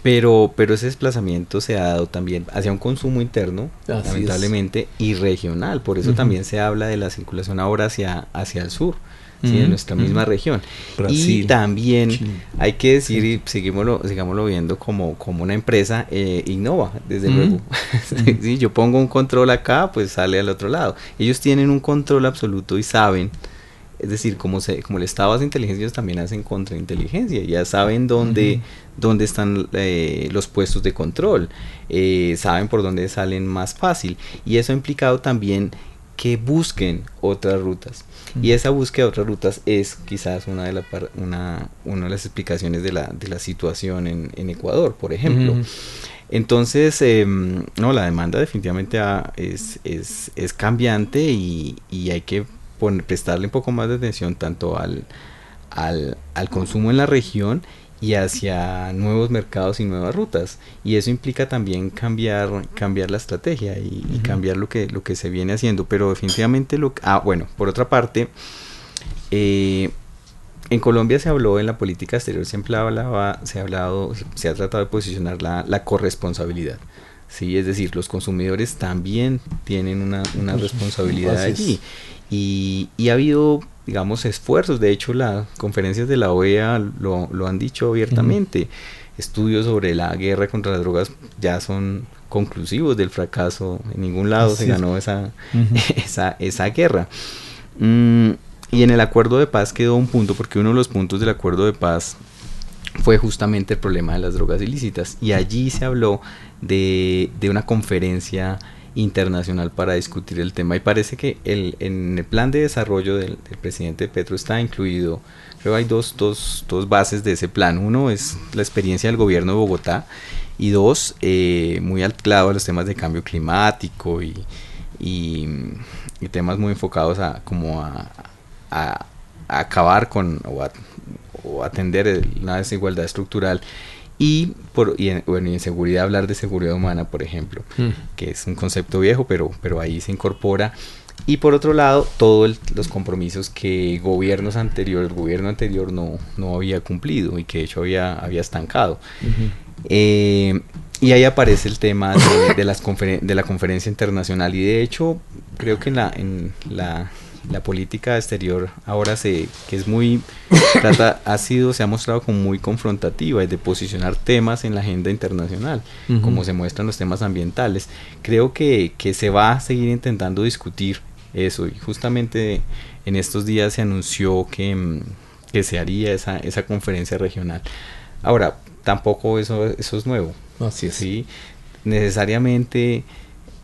Pero, pero ese desplazamiento se ha dado también hacia un consumo interno, lamentablemente, y regional. Por eso también se habla de la circulación ahora hacia, hacia el sur ¿sí? en nuestra misma región. y también hay que decir, y seguimoslo, sigámoslo viendo como, como una empresa, eh, innova, desde luego. si yo pongo un control acá, pues sale al otro lado. Ellos tienen un control absoluto y saben. Es decir, como, se, como el Estado hace inteligencia, ellos también hacen contrainteligencia. Ya saben dónde, dónde están eh, los puestos de control. Eh, saben por dónde salen más fácil. Y eso ha implicado también que busquen otras rutas. Y esa búsqueda de otras rutas es quizás una de, la, una, una de las explicaciones de la, de la situación en, en Ecuador, por ejemplo. Entonces, em, no, la demanda definitivamente es, es, es, cambiante y, y hay que prestarle un poco más de atención tanto al, al, al consumo en la región y hacia nuevos mercados y nuevas rutas. Y eso implica también cambiar, cambiar la estrategia y, cambiar lo que, lo que se viene haciendo. Pero definitivamente lo Ah, bueno, por otra parte, eh, en Colombia se habló en la política exterior, siempre hablaba, se ha hablado, se ha tratado de posicionar la, la corresponsabilidad. Sí, es decir, los consumidores también tienen una, una responsabilidad allí. Y, y ha habido digamos, esfuerzos. De hecho, las conferencias de la OEA lo, lo han dicho abiertamente. Estudios sobre la guerra contra las drogas ya son conclusivos del fracaso. En ningún lado se ganó esa, esa, esa, guerra. Mm, y en el acuerdo de paz quedó un punto, porque uno de los puntos del acuerdo de paz fue justamente el problema de las drogas ilícitas. Y allí se habló de, de una conferencia internacional para discutir el tema y parece que el, en el plan de desarrollo del, presidente Petro está incluido, creo hay dos, dos, dos, bases de ese plan. Uno es la experiencia del gobierno de Bogotá y dos, eh, muy anclado a los temas de cambio climático y, y, temas muy enfocados a como a, acabar con o atender la desigualdad estructural y, por, y en, bueno, y en seguridad hablar de seguridad humana, por ejemplo, mm. que es un concepto viejo, pero, pero ahí se incorpora. Y por otro lado, todos los compromisos que gobiernos anteriores, el gobierno anterior no, no había cumplido y que de hecho había, había estancado. Eh, y ahí aparece el tema de, de, las de la conferencia internacional y de hecho creo que en la, en la la política exterior ahora se que es muy trata ha sido se ha mostrado como muy confrontativa es de posicionar temas en la agenda internacional como se muestran los temas ambientales. Creo que, que se va a seguir intentando discutir eso y justamente en estos días se anunció que, mm, que se haría esa, esa conferencia regional. Ahora tampoco eso eso es nuevo así es. sí necesariamente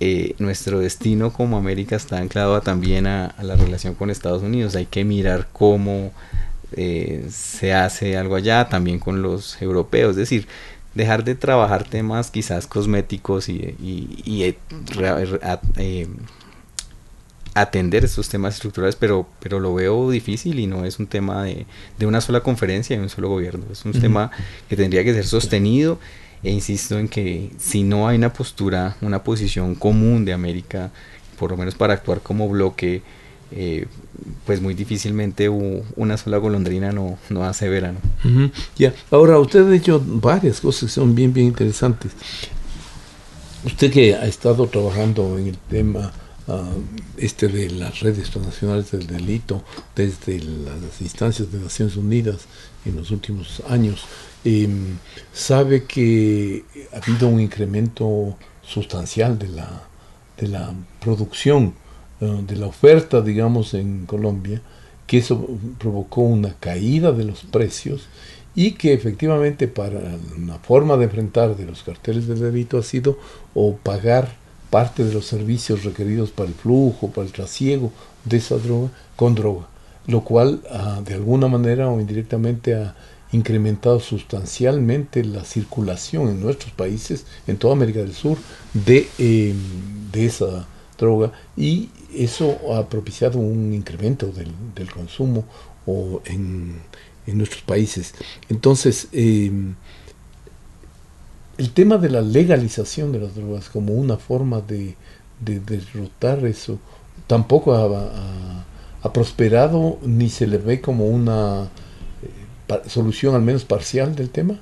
eh, nuestro destino como América está anclado también a, la relación con Estados Unidos. Hay que mirar cómo eh, se hace algo allá, también con los europeos, es decir, dejar de trabajar temas quizás cosméticos y, y, eh, atender estos temas estructurales, pero, pero lo veo difícil y no es un tema de, de una sola conferencia y un solo gobierno, es un tema que tendría que ser sostenido e insisto en que si no hay una postura, una posición común de América, por lo menos para actuar como bloque, eh, pues muy difícilmente una sola golondrina no, no hace verano. Ya, ahora usted ha dicho varias cosas que son bien, bien interesantes. Usted que ha estado trabajando en el tema ah, este de las redes transnacionales del delito desde las instancias de Naciones Unidas en los últimos años, em, sabe que ha habido un incremento sustancial de la, de la producción eh, de la oferta, digamos, en Colombia, que eso provocó una caída de los precios y que efectivamente para una forma de enfrentar de los carteles del delito ha sido o pagar parte de los servicios requeridos para el flujo, para el trasiego de esa droga con droga, lo cual ah, de alguna manera o indirectamente ha incrementado sustancialmente la circulación en nuestros países, en toda América del Sur, de, eh, de esa droga y eso ha propiciado un incremento del, consumo o en, nuestros países. Entonces, em, el tema de la legalización de las drogas como una forma de, derrotar eso tampoco ha, prosperado ni se le ve como una eh, solución al menos parcial del tema.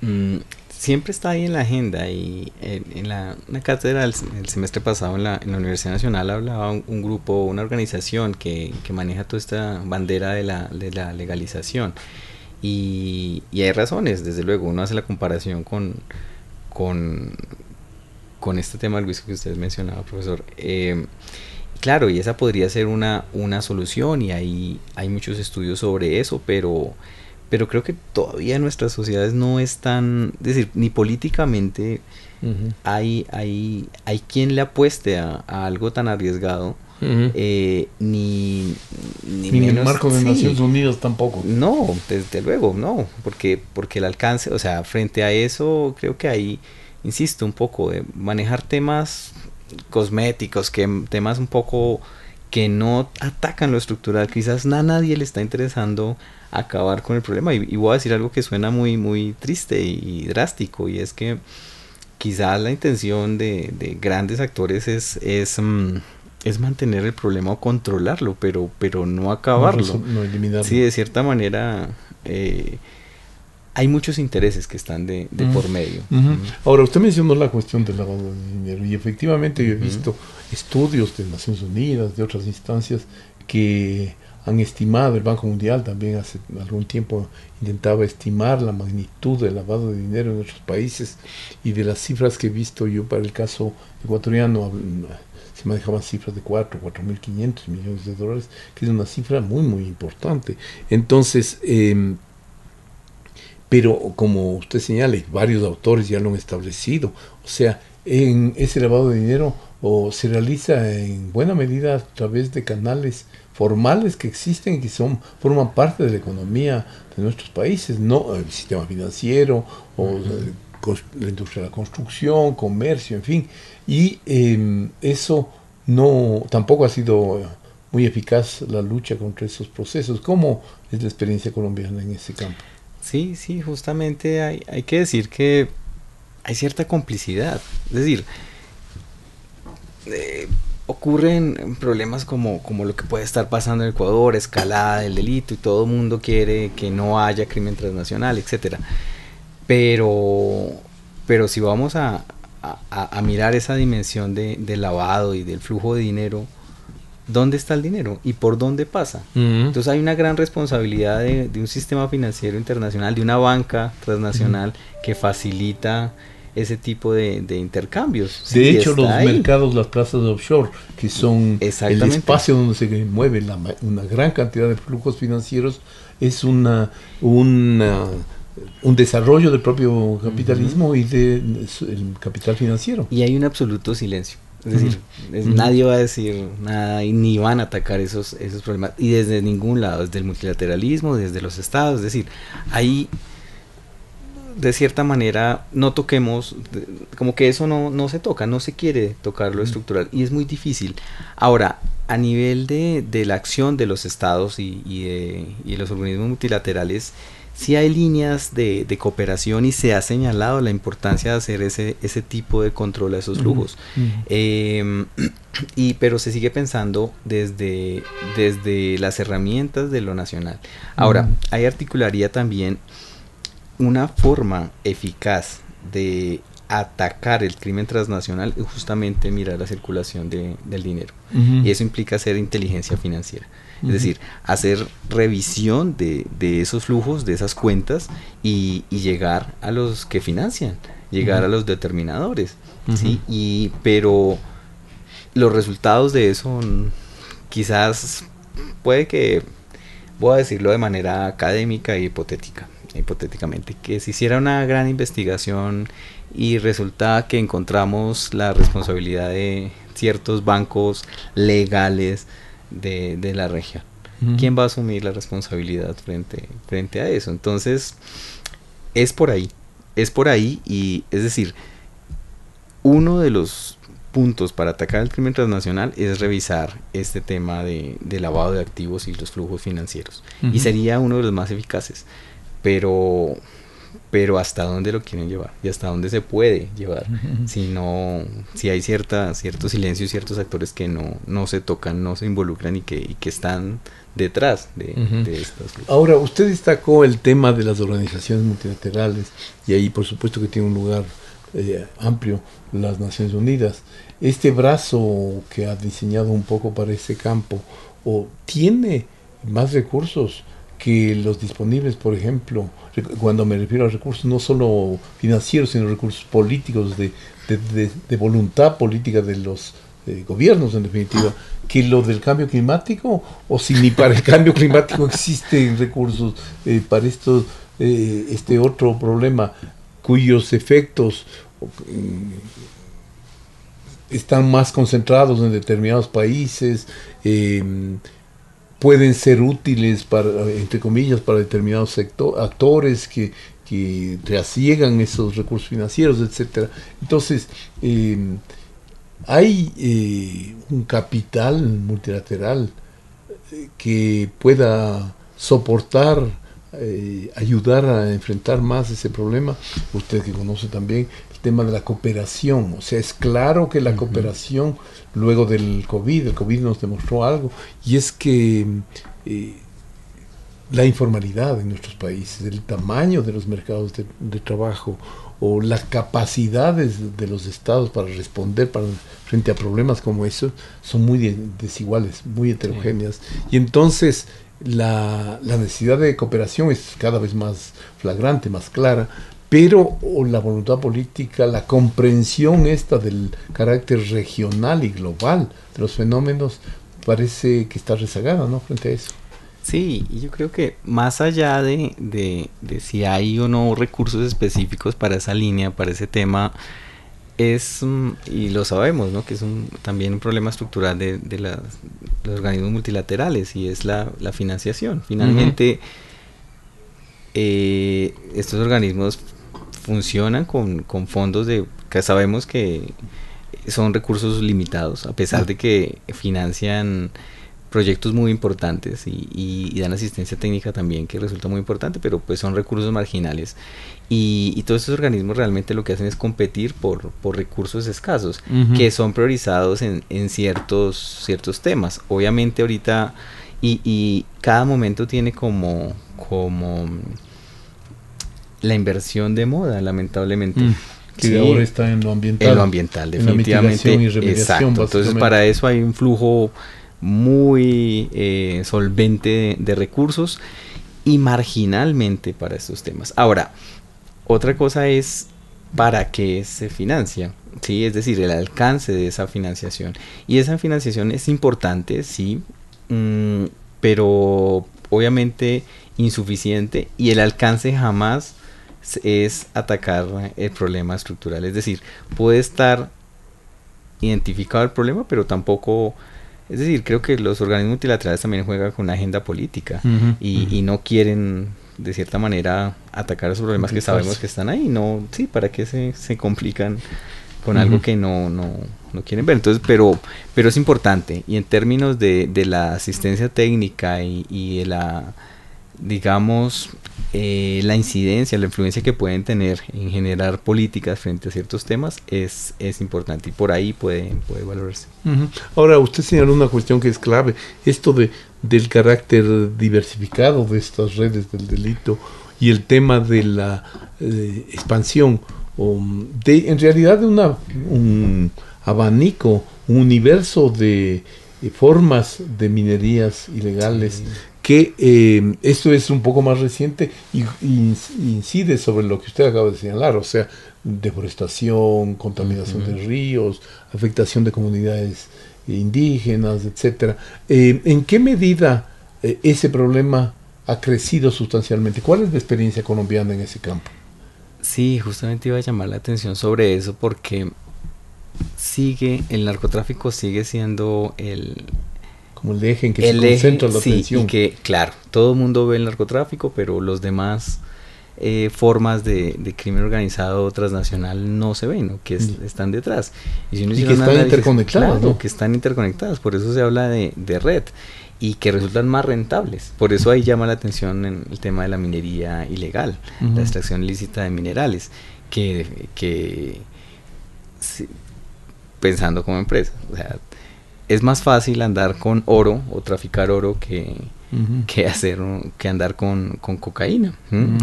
Mm, siempre está ahí en la agenda y en, la una cátedra el, semestre pasado en la, en la, Universidad Nacional hablaba un, grupo, una organización que, que, maneja toda esta bandera de la, de la legalización y, y, hay razones, desde luego, uno hace la comparación con, con, con este tema del whisky que usted mencionaba, profesor. Eh, claro, y esa podría ser una, una solución y hay, hay muchos estudios sobre eso, pero pero creo que todavía nuestras sociedades no es tan, es decir, ni políticamente hay, hay, hay quien le apueste a, algo tan arriesgado. Eh, ni, ni, en el marco de Naciones Unidas tampoco. No, desde luego, no, porque, porque el alcance, o sea, frente a eso, creo que hay, insisto, un poco de manejar temas cosméticos, que temas un poco que no atacan lo estructural, quizás a nadie le está interesando acabar con el problema. Y, voy a decir algo que suena muy, muy triste y, drástico, y es que quizás la intención de, grandes actores es, es, mm, es, mantener el problema o controlarlo, pero, pero no acabarlo. No, eliminarlo. Sí, de cierta manera... Eh, hay muchos intereses que están de, por medio. Ahora, usted mencionó la cuestión del lavado de dinero y efectivamente yo he visto estudios de Naciones Unidas, de otras instancias, que han estimado, el Banco Mundial también hace algún tiempo intentaba estimar la magnitud del lavado de dinero en nuestros países y de las cifras que he visto yo para el caso ecuatoriano se manejaban cifras de 4, 4.500 millones de dólares, que es una cifra muy, muy importante. Entonces, em, pero como usted señala, varios autores ya lo han establecido, o sea, en ese lavado de dinero o se realiza en buena medida a través de canales formales que existen y que son, forman parte de la economía de nuestros países, no el sistema financiero o la industria de la construcción, comercio, en fin. Y em, eso no tampoco ha sido muy eficaz la lucha contra esos procesos. ¿Cómo es la experiencia colombiana en ese campo? Sí, sí, justamente hay, hay que decir que hay cierta complicidad. Es decir, eh, ocurren problemas como, como lo que puede estar pasando en Ecuador, escalada del delito y todo el mundo quiere que no haya crimen transnacional, etcétera. Pero, pero si vamos a, a, mirar esa dimensión de, lavado y del flujo de dinero, ¿dónde está el dinero y por dónde pasa? Entonces hay una gran responsabilidad de, de, un sistema financiero internacional, de una banca transnacional que facilita ese tipo de, intercambios. De hecho, los mercados, las plazas de offshore, que son el espacio donde se mueve una gran cantidad de flujos financieros, es una, una un desarrollo del propio capitalismo y del capital financiero. Y hay un absoluto silencio. Es decir, nadie va a decir nada y ni van a atacar esos, esos problemas. Y desde ningún lado, desde el multilateralismo, desde los estados. Es decir, ahí de cierta manera no toquemos, como que eso no, no se toca, no se quiere tocar lo estructural y es muy difícil. Ahora, a nivel de, de la acción de los estados y, y, de, y los organismos multilaterales, sí hay líneas de, de, cooperación y se ha señalado la importancia de hacer ese, ese tipo de control a esos flujos. eh, y, pero se sigue pensando desde, desde las herramientas de lo nacional. Ahora, hay articularía también una forma eficaz de atacar el crimen transnacional es justamente mirar la circulación de, del dinero. Uh -huh. Y eso implica hacer inteligencia financiera. Es decir, hacer revisión de, de, esos flujos, de esas cuentas y, y, llegar a los que financian, llegar a los determinadores. ¿sí? Y, pero los resultados de eso quizás puede que, voy a decirlo de manera académica e hipotética hipotéticamente, que se hiciera una gran investigación y resulta que encontramos la responsabilidad de ciertos bancos legales de, de la región. ¿Quién va a asumir la responsabilidad frente, frente a eso? Entonces, es por ahí, es por ahí y es decir, uno de los puntos para atacar el crimen transnacional es revisar este tema de, de lavado de activos y los flujos financieros. Uh -huh. Y sería uno de los más eficaces pero pero hasta dónde lo quieren llevar y hasta dónde se puede llevar si no si hay cierta cierto silencio y ciertos actores que no no se tocan no se involucran y que, y que están detrás de, uh -huh. de estas cosas. ahora usted destacó el tema de las organizaciones multilaterales y ahí por supuesto que tiene un lugar eh, amplio las Naciones Unidas este brazo que ha diseñado un poco para ese campo o tiene más recursos que los disponibles, por ejemplo, cuando me refiero a recursos no solo financieros, sino recursos políticos, de, de, voluntad política de los eh, gobiernos, en definitiva, que lo del cambio climático, o si ni para el cambio climático existen recursos eh, para esto, eh, este otro problema, cuyos efectos están más concentrados en determinados países, pueden ser útiles para, entre comillas, para determinados sector, actores que, que trasiegan esos recursos financieros, etcétera. Entonces, eh, hay eh, un capital multilateral que pueda soportar, eh, ayudar a enfrentar más ese problema. Usted que conoce también tema de la cooperación, o sea, es claro que la uh -huh. cooperación luego del COVID, el COVID nos demostró algo, y es que eh, la informalidad en nuestros países, el tamaño de los mercados de, de, trabajo o las capacidades de los estados para responder para, frente a problemas como esos son muy de, desiguales, muy heterogéneas. Y entonces la, la necesidad de cooperación es cada vez más flagrante, más clara, pero la voluntad política, la comprensión esta del carácter regional y global de los fenómenos parece que está rezagada, ¿no? Frente a eso. Sí, yo creo que más allá de, de, de, si hay o no recursos específicos para esa línea, para ese tema, es, y lo sabemos, ¿no? que es un, también un problema estructural de, de, las, de los organismos multilaterales y es la, la financiación. Finalmente, uh -huh. eh, estos organismos funcionan con, con fondos de que sabemos que son recursos limitados, a pesar de que financian proyectos muy importantes y, y, y, dan asistencia técnica también que resulta muy importante, pero pues son recursos marginales. Y, y todos estos organismos realmente lo que hacen es competir por, por recursos escasos, uh -huh. que son priorizados en, en, ciertos, ciertos temas. Obviamente ahorita, y, y cada momento tiene como, como la inversión de moda, lamentablemente. Mm, que sí, ahora está en lo ambiental. En lo ambiental, definitivamente. Y exacto. Entonces, para eso hay un flujo muy eh, solvente de, de, recursos y marginalmente para estos temas. Ahora, otra cosa es para qué se financia, ¿sí? es decir, el alcance de esa financiación. Y esa financiación es importante, sí, mmm, pero obviamente insuficiente y el alcance jamás es atacar el problema estructural. Es decir, puede estar identificado el problema, pero tampoco... Es decir, creo que los organismos multilaterales también juegan con una agenda política y, no quieren, de cierta manera, atacar esos problemas que sabemos que están ahí. No, sí, ¿para qué se, se complican con algo que no, no, no, quieren ver? Entonces, pero, pero es importante. Y en términos de, de la asistencia técnica y, y de la digamos, eh, la incidencia, la influencia que pueden tener en generar políticas frente a ciertos temas es, es importante y por ahí puede, puede valorarse. Ahora, usted señaló una cuestión que es clave, esto de, del carácter diversificado de estas redes del delito y el tema de la eh, expansión, o de, en realidad de una, un abanico, un universo de formas de minerías ilegales que eh, esto es un poco más reciente y, incide sobre lo que usted acaba de señalar, o sea, deforestación, contaminación de ríos, afectación de comunidades indígenas, etcétera. Eh, ¿En qué medida eh, ese problema ha crecido sustancialmente? ¿Cuál es la experiencia colombiana en ese campo? Sí, justamente iba a llamar la atención sobre eso porque sigue, el narcotráfico sigue siendo el, como el eje en que se concentra la sí, atención. Y que, claro, todo el mundo ve el narcotráfico, pero los demás eh, formas de, crimen organizado transnacional no se ven, que mm. están detrás. Y, que están interconectadas, ¿no? que están interconectadas, por eso se habla de, red y que resultan más rentables. Por eso ahí llama la atención en el tema de la minería ilegal, la extracción ilícita de minerales, que, que pensando como empresa, o sea, es más fácil andar con oro o traficar oro que, que hacer que andar con, cocaína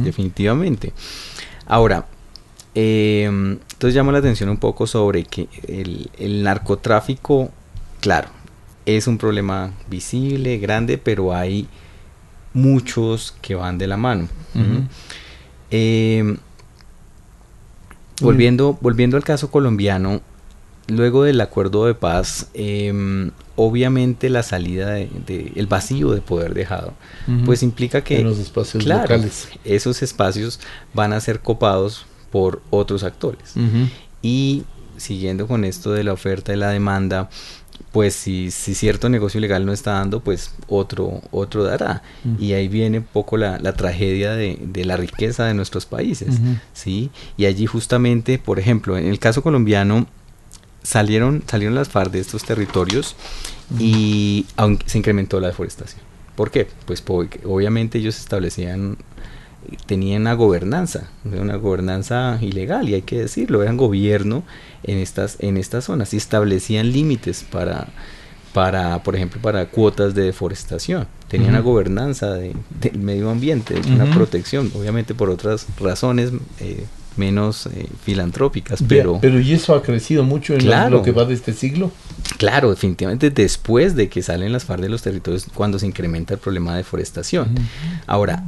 definitivamente. Ahora em, entonces llamo la atención un poco sobre que el, narcotráfico claro es un problema visible grande pero hay muchos que van de la mano em, volviendo volviendo al caso colombiano luego del acuerdo de paz, em, obviamente la salida de, el vacío de poder dejado, pues implica que los espacios locales. esos espacios van a ser copados por otros actores. Y siguiendo con esto de la oferta y la demanda, pues si, si cierto negocio legal no está dando, pues otro, otro dará. Y ahí viene un poco la, la tragedia de, de, la riqueza de nuestros países, ¿sí? Y allí justamente, por ejemplo, en el caso colombiano, salieron, salieron las FARC de estos territorios y aunque se incrementó la deforestación. ¿Por qué? Pues obviamente ellos establecían, tenían una gobernanza, una gobernanza ilegal, y hay que decirlo, eran gobierno en estas, en estas zonas y establecían límites para, para, por ejemplo, para cuotas de deforestación. Tenían una gobernanza del medio ambiente, una protección, obviamente por otras razones eh, menos eh, filantrópicas, pero... pero ¿y eso ha crecido mucho en lo que va de este siglo? Claro, definitivamente después de que salen las FARC de los territorios, cuando se incrementa el problema de deforestación. Ahora,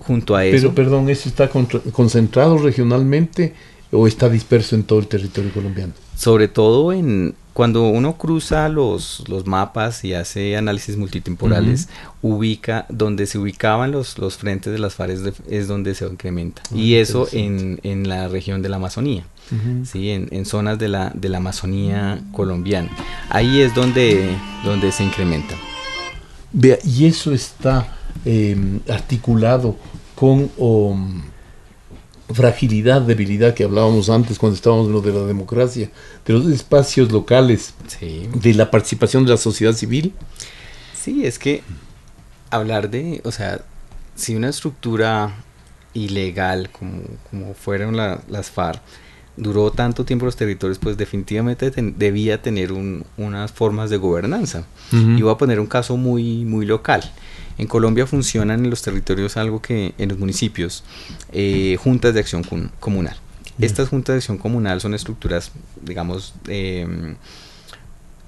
junto a eso... Pero, perdón, ¿eso está concentrado regionalmente o está disperso en todo el territorio colombiano? Sobre todo en, cuando uno cruza los, los mapas y hace análisis multitemporales, ubica donde se ubicaban los, los frentes de las fares es donde se incrementa. Ah, y eso en, en, la región de la Amazonía, ¿sí? en, en, zonas de la, de la Amazonía colombiana. Ahí es donde, donde se incrementa. Vea, y eso está em, articulado con fragilidad, debilidad que hablábamos antes cuando estábamos en lo de la democracia, de los espacios locales, de la participación de la sociedad civil. Sí, es que hablar de, o sea, si una estructura ilegal como, como fueron las FARC duró tanto tiempo los territorios, pues definitivamente debía tener unas formas de gobernanza. Y voy a poner un caso muy, muy local. En Colombia funcionan en los territorios algo que en los municipios, eh, juntas de acción comunal. Estas juntas de acción comunal son estructuras, digamos, em,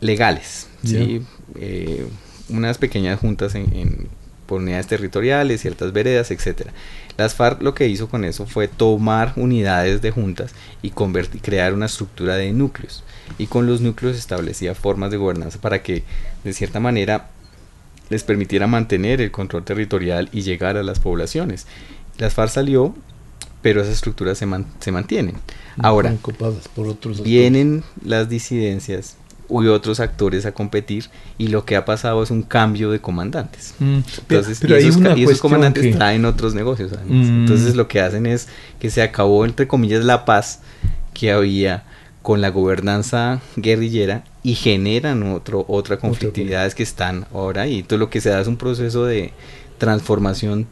legales, eh, unas pequeñas juntas en, por unidades territoriales, ciertas veredas, etcétera. Las FARC lo que hizo con eso fue tomar unidades de juntas y convertir, crear una estructura de núcleos. Y con los núcleos establecía formas de gobernanza para que, de cierta manera, les permitiera mantener el control territorial y llegar a las poblaciones. Las FARC salió, pero esas estructuras se, se mantienen. Ahora, por otros vienen las disidencias y otros actores a competir y lo que ha pasado es un cambio de comandantes. Mm, Entonces, pero, y, esos, comandantes traen otros negocios. Mm. Entonces lo que hacen es que se acabó, entre comillas, la paz que había con la gobernanza guerrillera y generan otro, otra conflictividades que están ahora ahí. Entonces lo que se da es un proceso de transformación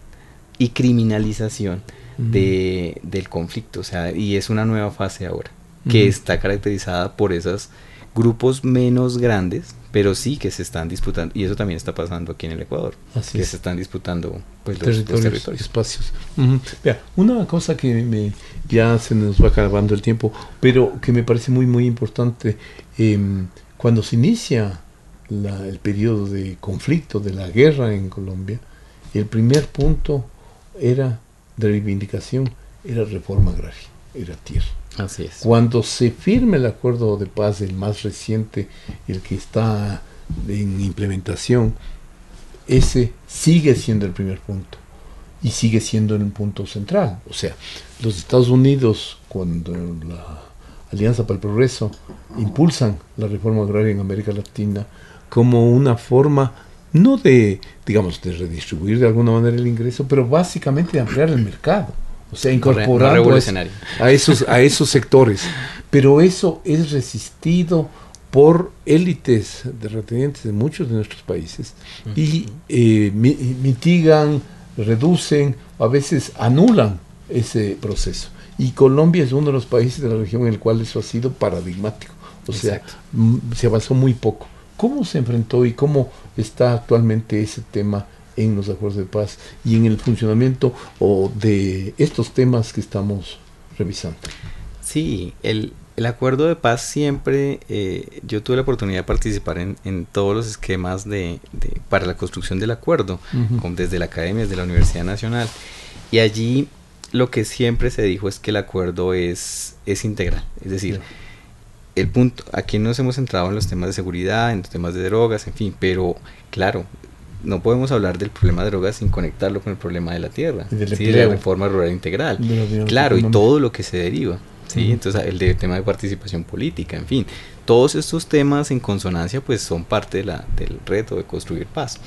y criminalización de, del conflicto, o sea, y es una nueva fase ahora, que está caracterizada por esos grupos menos grandes, pero sí que se están disputando, y eso también está pasando aquí en el Ecuador, que se están disputando pues, los, territorios, espacios. una cosa que me, ya se nos va acabando el tiempo, pero que me parece muy, muy importante, em, cuando se inicia el periodo de conflicto, de la guerra en Colombia, el primer punto era de reivindicación era reforma agraria, era tierra. Cuando se firme el acuerdo de paz, el más reciente, el que está en implementación, ese sigue siendo el primer punto y sigue siendo un punto central. O sea, los Estados Unidos, cuando la Alianza para el Progreso impulsan la reforma agraria en América Latina como una forma no de, digamos, de redistribuir de alguna manera el ingreso, pero básicamente de ampliar el mercado. O sea, incorporar a, esos, a esos sectores. Pero eso es resistido por élites de retenientes de muchos de nuestros países y eh, mitigan, reducen, a veces anulan ese proceso. Y Colombia es uno de los países de la región en el cual eso ha sido paradigmático. O sea, se avanzó muy poco. ¿Cómo se enfrentó y cómo está actualmente ese tema en los acuerdos de paz y en el funcionamiento o de estos temas que estamos revisando? Sí, el, acuerdo de paz siempre, eh, yo tuve la oportunidad de participar en, todos los esquemas de, para la construcción del acuerdo, desde la academia, desde la Universidad Nacional, y allí lo que siempre se dijo es que el acuerdo es, es integral, es decir, el punto, aquí nos hemos centrado en los temas de seguridad, en los temas de drogas, en fin, pero claro, no podemos hablar del problema de drogas sin conectarlo con el problema de la tierra, de la reforma rural integral, claro, y todo lo que se deriva. ¿sí? Entonces el de, tema de participación política, en fin, todos estos temas en consonancia pues son parte de la, del reto de construir paz.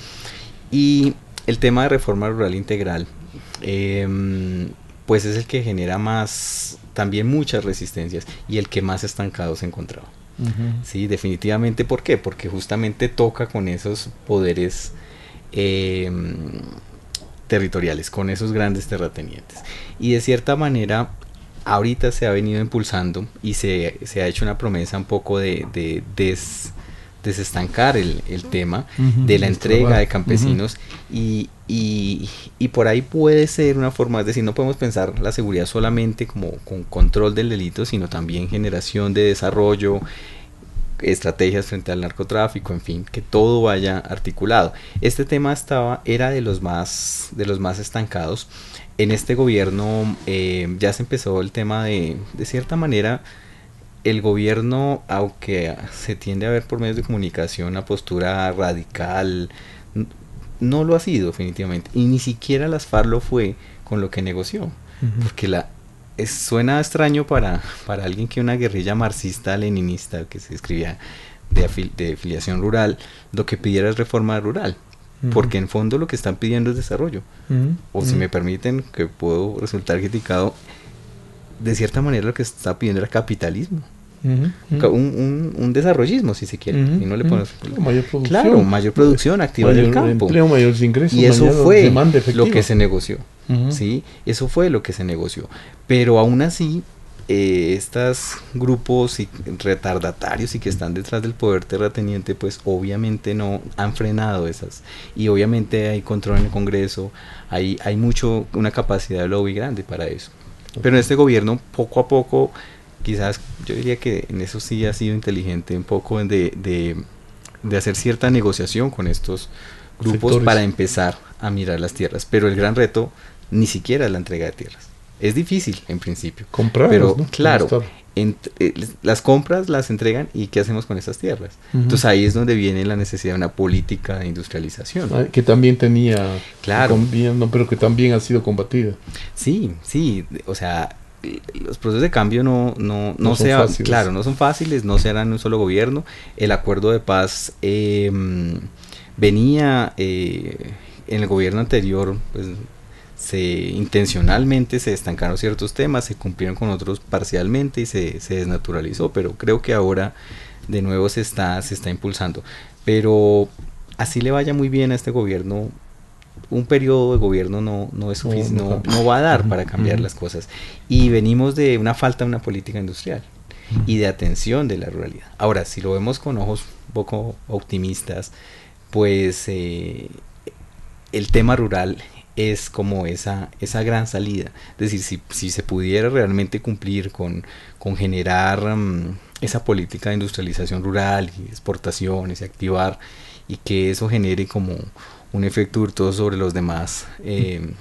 Y el tema de reforma rural integral, em, pues es el que genera más también muchas resistencias y el que más estancado se encontraba. Sí, definitivamente. ¿Por qué? Porque justamente toca con esos poderes em, territoriales, con esos grandes terratenientes. Y de cierta manera, ahorita se ha venido impulsando y se, se ha hecho una promesa un poco de, de des, desestancar el, el tema de la entrega de campesinos y, y, y, por ahí puede ser una forma, es decir, no podemos pensar la seguridad solamente como con control del delito, sino también generación de desarrollo, estrategias frente al narcotráfico, en fin, que todo vaya articulado. Este tema estaba, era de los más, de los más estancados. En este gobierno eh, ya se empezó el tema de, de cierta manera, el gobierno, aunque se tiende a ver por medios de comunicación una postura radical, no lo ha sido definitivamente. Y ni siquiera las FARC lo fue con lo que negoció. Porque la, suena extraño para, para alguien que una guerrilla marxista-leninista que se escribía de, de afiliación rural, lo que pidiera es reforma rural. Porque en fondo lo que están pidiendo es desarrollo. O si me permiten, que puedo resultar criticado, de cierta manera lo que está pidiendo era capitalismo un, un, desarrollismo, si se quiere. y no le ponemos, mayor producción. Claro, mayor producción, activa del campo. ingresos, y eso fue lo que se negoció. ¿sí? Eso fue lo que se negoció. Pero aún así, eh, estos grupos y retardatarios y que están detrás del poder terrateniente, pues obviamente no han frenado esas. Y obviamente hay control en el Congreso, hay, hay mucho, una capacidad de lobby grande para eso. Pero en este gobierno, poco a poco, quizás yo diría que en eso sí ha sido inteligente un poco de, de, hacer cierta negociación con estos grupos para empezar a mirar las tierras. Pero el gran reto ni siquiera es la entrega de tierras. Es difícil en principio. Comprar. Pero claro, eh, las compras las entregan y ¿qué hacemos con esas tierras? Entonces ahí es donde viene la necesidad de una política de industrialización. Ah, que también tenía, claro, pero que también ha sido combatida. Sí, sí, o sea, los procesos de cambio no, no, no, sea, claro, no son fáciles, no se harán en un solo gobierno. El acuerdo de paz em, venía eh, en el gobierno anterior, pues se intencionalmente se estancaron ciertos temas, se cumplieron con otros parcialmente y se, se desnaturalizó, pero creo que ahora de nuevo se está, se está impulsando. Pero así le vaya muy bien a este gobierno, un periodo de gobierno no, no es suficiente, no, va a dar para cambiar las cosas. Y venimos de una falta de una política industrial y de atención de la ruralidad. Ahora, si lo vemos con ojos un poco optimistas, pues eh, el tema rural es como esa, esa gran salida. Es decir, si, si se pudiera realmente cumplir con, con generar mm, esa política de industrialización rural y exportaciones y activar y que eso genere como un efecto virtuoso sobre los demás eh,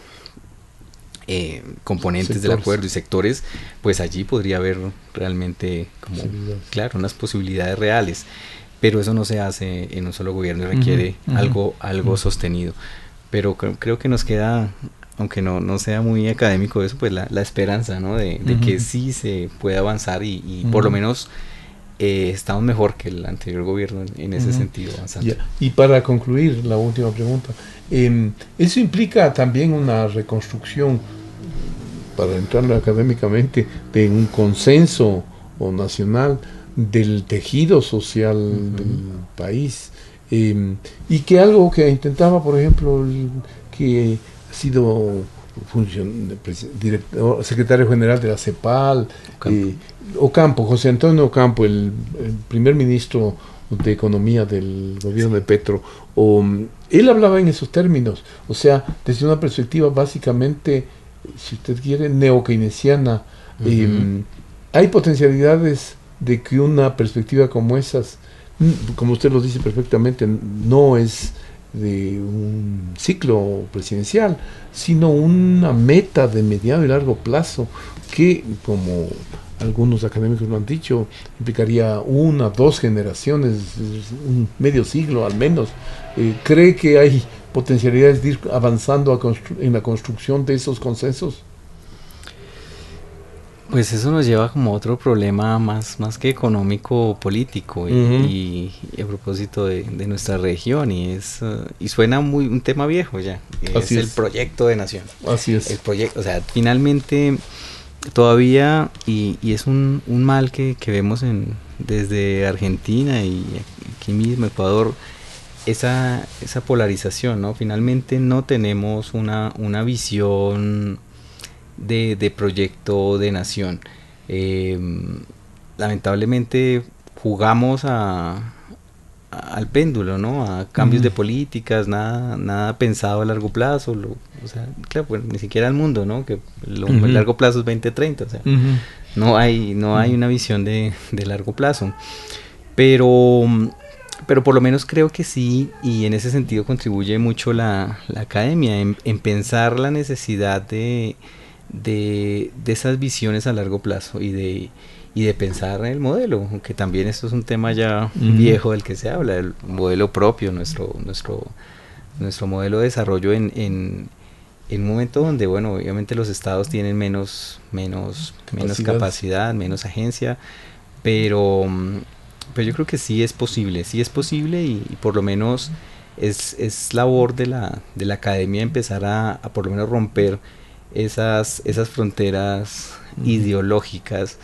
eh, componentes del acuerdo y sectores, pues allí podría haber realmente como, claro, unas posibilidades reales. Pero eso no se hace en un solo gobierno y requiere algo, algo sostenido. Pero creo que nos queda, aunque no, no sea muy académico eso, pues la, la esperanza, ¿no? De, que sí se puede avanzar y, y por lo menos eh, estamos mejor que el anterior gobierno en, ese sentido. Y para concluir, la última pregunta, em, ¿eso implica también una reconstrucción, para entrar académicamente, de un consenso o nacional del tejido social del país? Em, y que algo que intentaba, por ejemplo, que ha sido función, director, secretario general de la CEPAL, eh, Ocampo José Antonio Ocampo, el, primer ministro de Economía del gobierno de Petro, o, él hablaba en esos términos, o sea, desde una perspectiva básicamente, si usted quiere, neokeynesiana. Em, hay potencialidades de que una perspectiva como esas, como usted lo dice perfectamente, no es de un ciclo presidencial, sino una meta de mediano y largo plazo que, como algunos académicos lo han dicho, implicaría una, dos generaciones, un medio siglo al menos. Eh, ¿Cree que hay potencialidades de ir avanzando en la construcción de esos consensos? Pues eso nos lleva como a otro problema más, más que económico político y, a propósito de, nuestra región y es uh, y suena muy un tema viejo ya es, el proyecto de nación así es el proyecto o sea finalmente todavía y, es un, mal que, que, vemos en desde Argentina y aquí mismo Ecuador esa esa polarización no finalmente no tenemos una una visión de, proyecto de nación. Em, lamentablemente jugamos a, al péndulo, ¿no? A cambios de políticas, nada, nada pensado a largo plazo, o sea, claro, pues ni siquiera al mundo, ¿no? Que lo, el largo plazo es 2030, o sea, no hay, no hay una visión de, de, largo plazo. Pero, pero por lo menos creo que sí, y en ese sentido contribuye mucho la, la academia, en, en pensar la necesidad de, de, esas visiones a largo plazo y de, y de pensar en el modelo, aunque también esto es un tema ya viejo del que se habla, el modelo propio, nuestro, nuestro, nuestro modelo de desarrollo en, en, en un momento donde, bueno, obviamente los estados tienen menos, menos, menos capacidad, menos agencia, pero, pero yo creo que sí es posible, sí es posible y, por lo menos es, es labor de la, de la academia empezar a, a por lo menos romper esas, esas fronteras ideológicas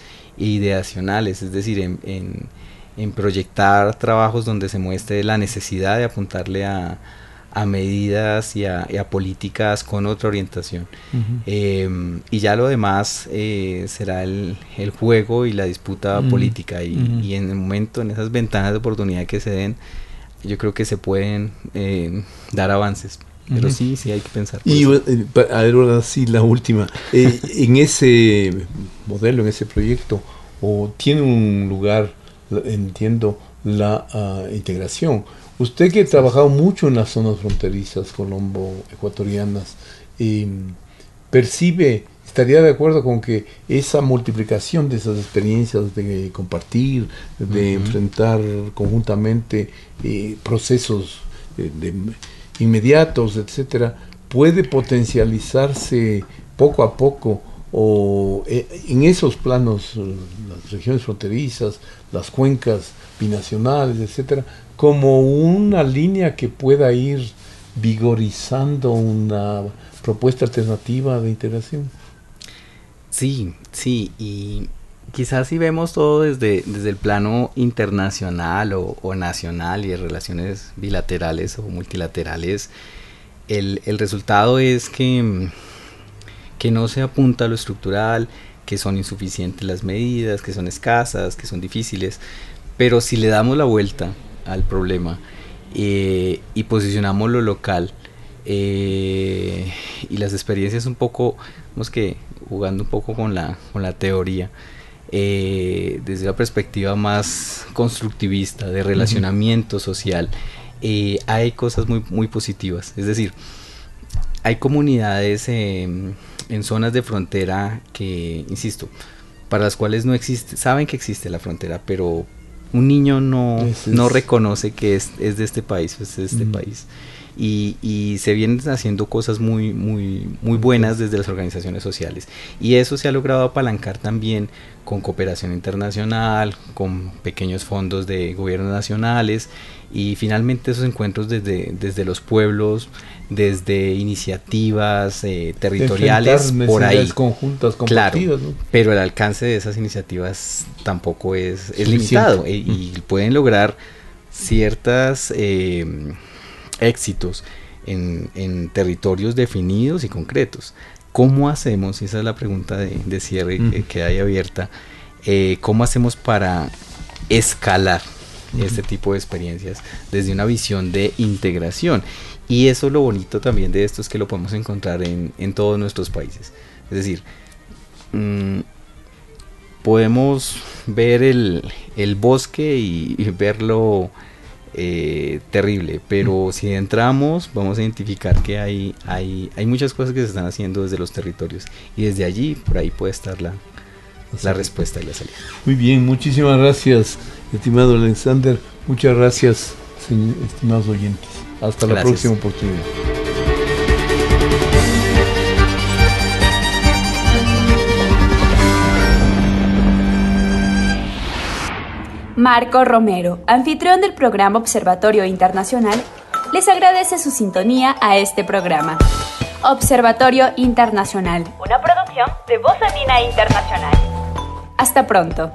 ideacionales, es decir, en, en, proyectar trabajos donde se muestre la necesidad de apuntarle a, a medidas y a, políticas con otra orientación. Em, y ya lo demás eh, será el, el, juego y la disputa política y, y, en el momento, en esas ventanas de oportunidad que se den, yo creo que se pueden eh, dar avances. Pero sí, sí hay que pensar. Y eh, ahora sí, la última. Eh, en ese modelo, en ese proyecto, o tiene un lugar, entiendo, la ah, integración. Usted que ha trabajado mucho en las zonas fronterizas colombo-ecuatorianas, em, percibe, estaría de acuerdo con que esa multiplicación de esas experiencias de compartir, de enfrentar conjuntamente eh, procesos de inmediatos, etcétera, puede potencializarse poco a poco o eh, en esos planos, eh, las regiones fronterizas, las cuencas binacionales, etcétera, como una línea que pueda ir vigorizando una propuesta alternativa de integración. Sí, sí, y quizás si vemos todo desde, desde el plano internacional o, nacional y de relaciones bilaterales o multilaterales, el, el resultado es que, que no se apunta a lo estructural, que son insuficientes las medidas, que son escasas, que son difíciles, pero si le damos la vuelta al problema eh, y posicionamos lo local eh, y las experiencias un poco, vamos que jugando un poco con la, con la teoría, eh, desde la perspectiva más constructivista, de relacionamiento social, eh, hay cosas muy, muy positivas. Es decir, hay comunidades en zonas de frontera que, insisto, para las cuales no existe, saben que existe la frontera, pero un niño no, no reconoce que es, es, de este país, es de este país y, se vienen haciendo cosas muy, muy, muy buenas desde las organizaciones sociales. Y eso se ha logrado apalancar también con cooperación internacional, con pequeños fondos de gobiernos nacionales y finalmente esos encuentros desde, desde los pueblos, desde iniciativas eh, territoriales por ahí. conjuntas, claro, pero el alcance de esas iniciativas tampoco es, es limitado y, y, pueden lograr ciertas... Eh, éxitos en, territorios definidos y concretos. ¿Cómo hacemos? Esa es la pregunta de, cierre que, hay abierta. Eh, ¿Cómo hacemos para escalar este tipo de experiencias desde una visión de integración? Y eso lo bonito también de esto es que lo podemos encontrar en, todos nuestros países. Es decir, mm, podemos ver el, bosque y verlo eh, terrible, pero si entramos vamos a identificar que hay, hay, hay muchas cosas que se están haciendo desde los territorios y desde allí por ahí puede estar la, la respuesta y la salida. Muy bien, muchísimas gracias, estimado Alexander, muchas gracias, estimados oyentes. Hasta la próxima oportunidad. Marco Romero, anfitrión del programa Observatorio Internacional, les agradece su sintonía a este programa. Observatorio Internacional, una producción de Voz Andina Internacional. Hasta pronto.